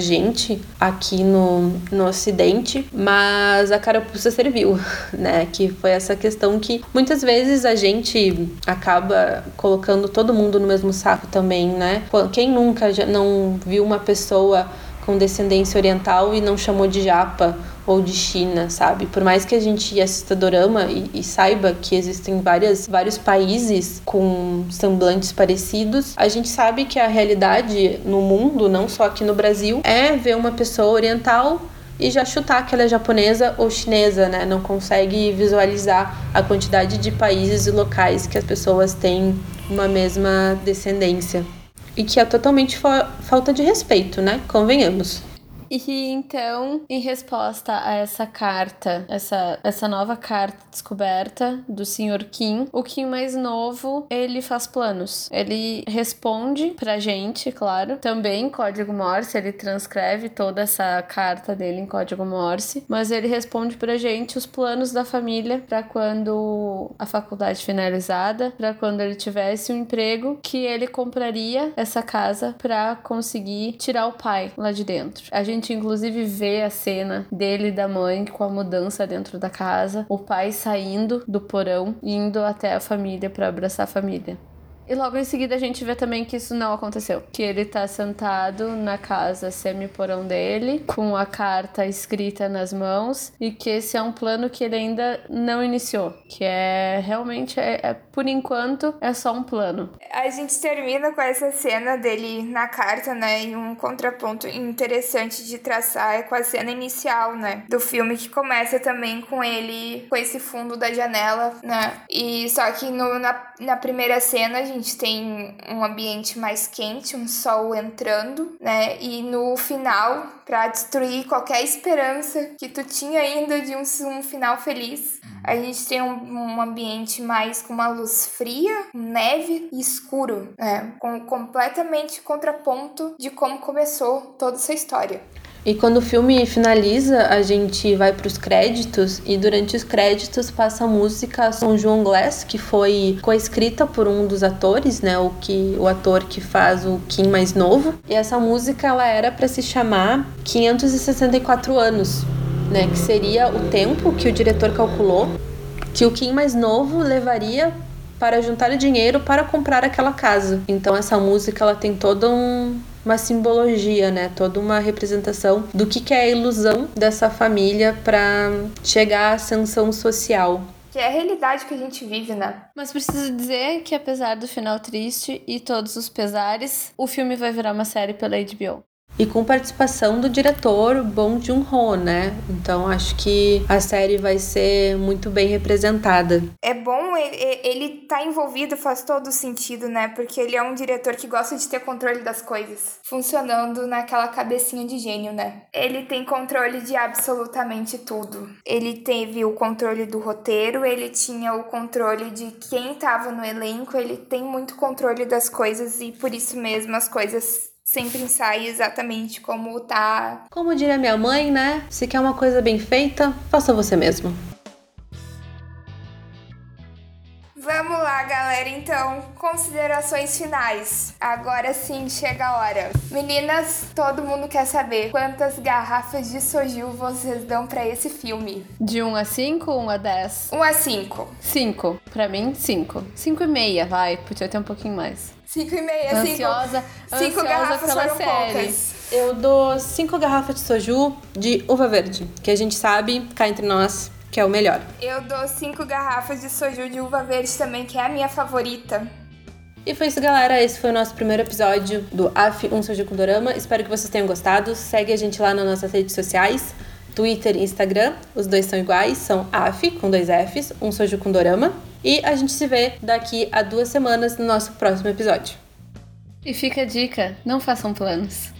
gente aqui no, no Ocidente, mas a carapuça serviu, né, que foi essa questão que muitas vezes a gente acaba colocando todo mundo no mesmo saco também, né? Quem nunca já não viu uma pessoa com descendência oriental e não chamou de japa ou de China, sabe? Por mais que a gente assista dorama e, e, saiba que existem várias, vários países com semblantes parecidos, a gente sabe que a realidade no mundo, não só aqui no Brasil, é ver uma pessoa oriental e já chutar que ela é japonesa ou chinesa, né? Não consegue visualizar a quantidade de países e locais que as pessoas têm uma mesma descendência. E que é totalmente fa falta de respeito, né? Convenhamos. E então, em resposta a essa carta, essa, essa nova carta descoberta do Sr. Kim, o Kim mais novo, ele faz planos. Ele responde pra gente, claro, também em código Morse, ele transcreve toda essa carta dele em código Morse, mas ele responde pra gente os planos da família para quando a faculdade finalizada, para quando ele tivesse um emprego, que ele compraria essa casa para conseguir tirar o pai lá de dentro. A gente gente inclusive vê a cena dele e da mãe com a mudança dentro da casa, o pai saindo do porão, indo até a família para abraçar a família. E logo em seguida a gente vê também que isso não aconteceu. Que ele tá sentado na casa semi-porão dele, com a carta escrita nas mãos, e que esse é um plano que ele ainda não iniciou. Que é realmente, é, é por enquanto, é só um plano. A gente termina com essa cena dele na carta, né? E um contraponto interessante de traçar é com a cena inicial, né? Do filme que começa também com ele com esse fundo da janela, né? E só que no, na, na primeira cena a gente tem um ambiente mais quente, um sol entrando, né? E no final, para destruir qualquer esperança que tu tinha ainda de um, um final feliz, a gente tem um, um, ambiente mais com uma luz fria, neve e escuro, né? Com completamente contraponto de como começou toda essa história. E quando o filme finaliza, a gente vai para os créditos e durante os créditos passa a música São João Glass, que foi coescrita por um dos atores, né, o que o ator que faz o Kim mais novo. E essa música ela era para se chamar 564 anos, né, que seria o tempo que o diretor calculou que o Kim mais novo levaria para juntar dinheiro para comprar aquela casa. Então essa música ela tem todo um uma simbologia, né? Toda uma representação do que, que é a ilusão dessa família para chegar à ascensão social. Que é a realidade que a gente vive, né? Mas preciso dizer que apesar do final triste e todos os pesares, o filme vai virar uma série pela HBO. E com participação do diretor Bong Joon-ho, né? Então acho que a série vai ser muito bem representada. É bom, ele, ele tá envolvido, faz todo sentido, né? Porque ele é um diretor que gosta de ter controle das coisas, funcionando naquela cabecinha de gênio, né? Ele tem controle de absolutamente tudo. Ele teve o controle do roteiro, ele tinha o controle de quem tava no elenco, ele tem muito controle das coisas e por isso mesmo as coisas sempre sai exatamente como tá. Como diria minha mãe, né? Se quer uma coisa bem feita, faça você mesmo. Vamos lá, galera. Então, considerações finais. Agora sim chega a hora. Meninas, todo mundo quer saber quantas garrafas de soju vocês dão para esse filme? De 1 a 5 ou 1 a 10? 1 a 5. 5. Pra mim, 5. 5 e meia, vai. Podia ter um pouquinho mais. 5 e meia, Ansiosa, cinco, cinco ansiosa garrafas pela foram série. poucas. Eu dou cinco garrafas de soju de uva verde, que a gente sabe, cá entre nós, que é o melhor. Eu dou 5 garrafas de soju de uva verde também, que é a minha favorita. E foi isso, galera. Esse foi o nosso primeiro episódio do AF Um Soju com Dorama. Espero que vocês tenham gostado. Segue a gente lá nas nossas redes sociais, Twitter e Instagram. Os dois são iguais, são AF, com dois Fs, Um Soju com Dorama. E a gente se vê daqui a duas semanas no nosso próximo episódio. E fica a dica: não façam planos.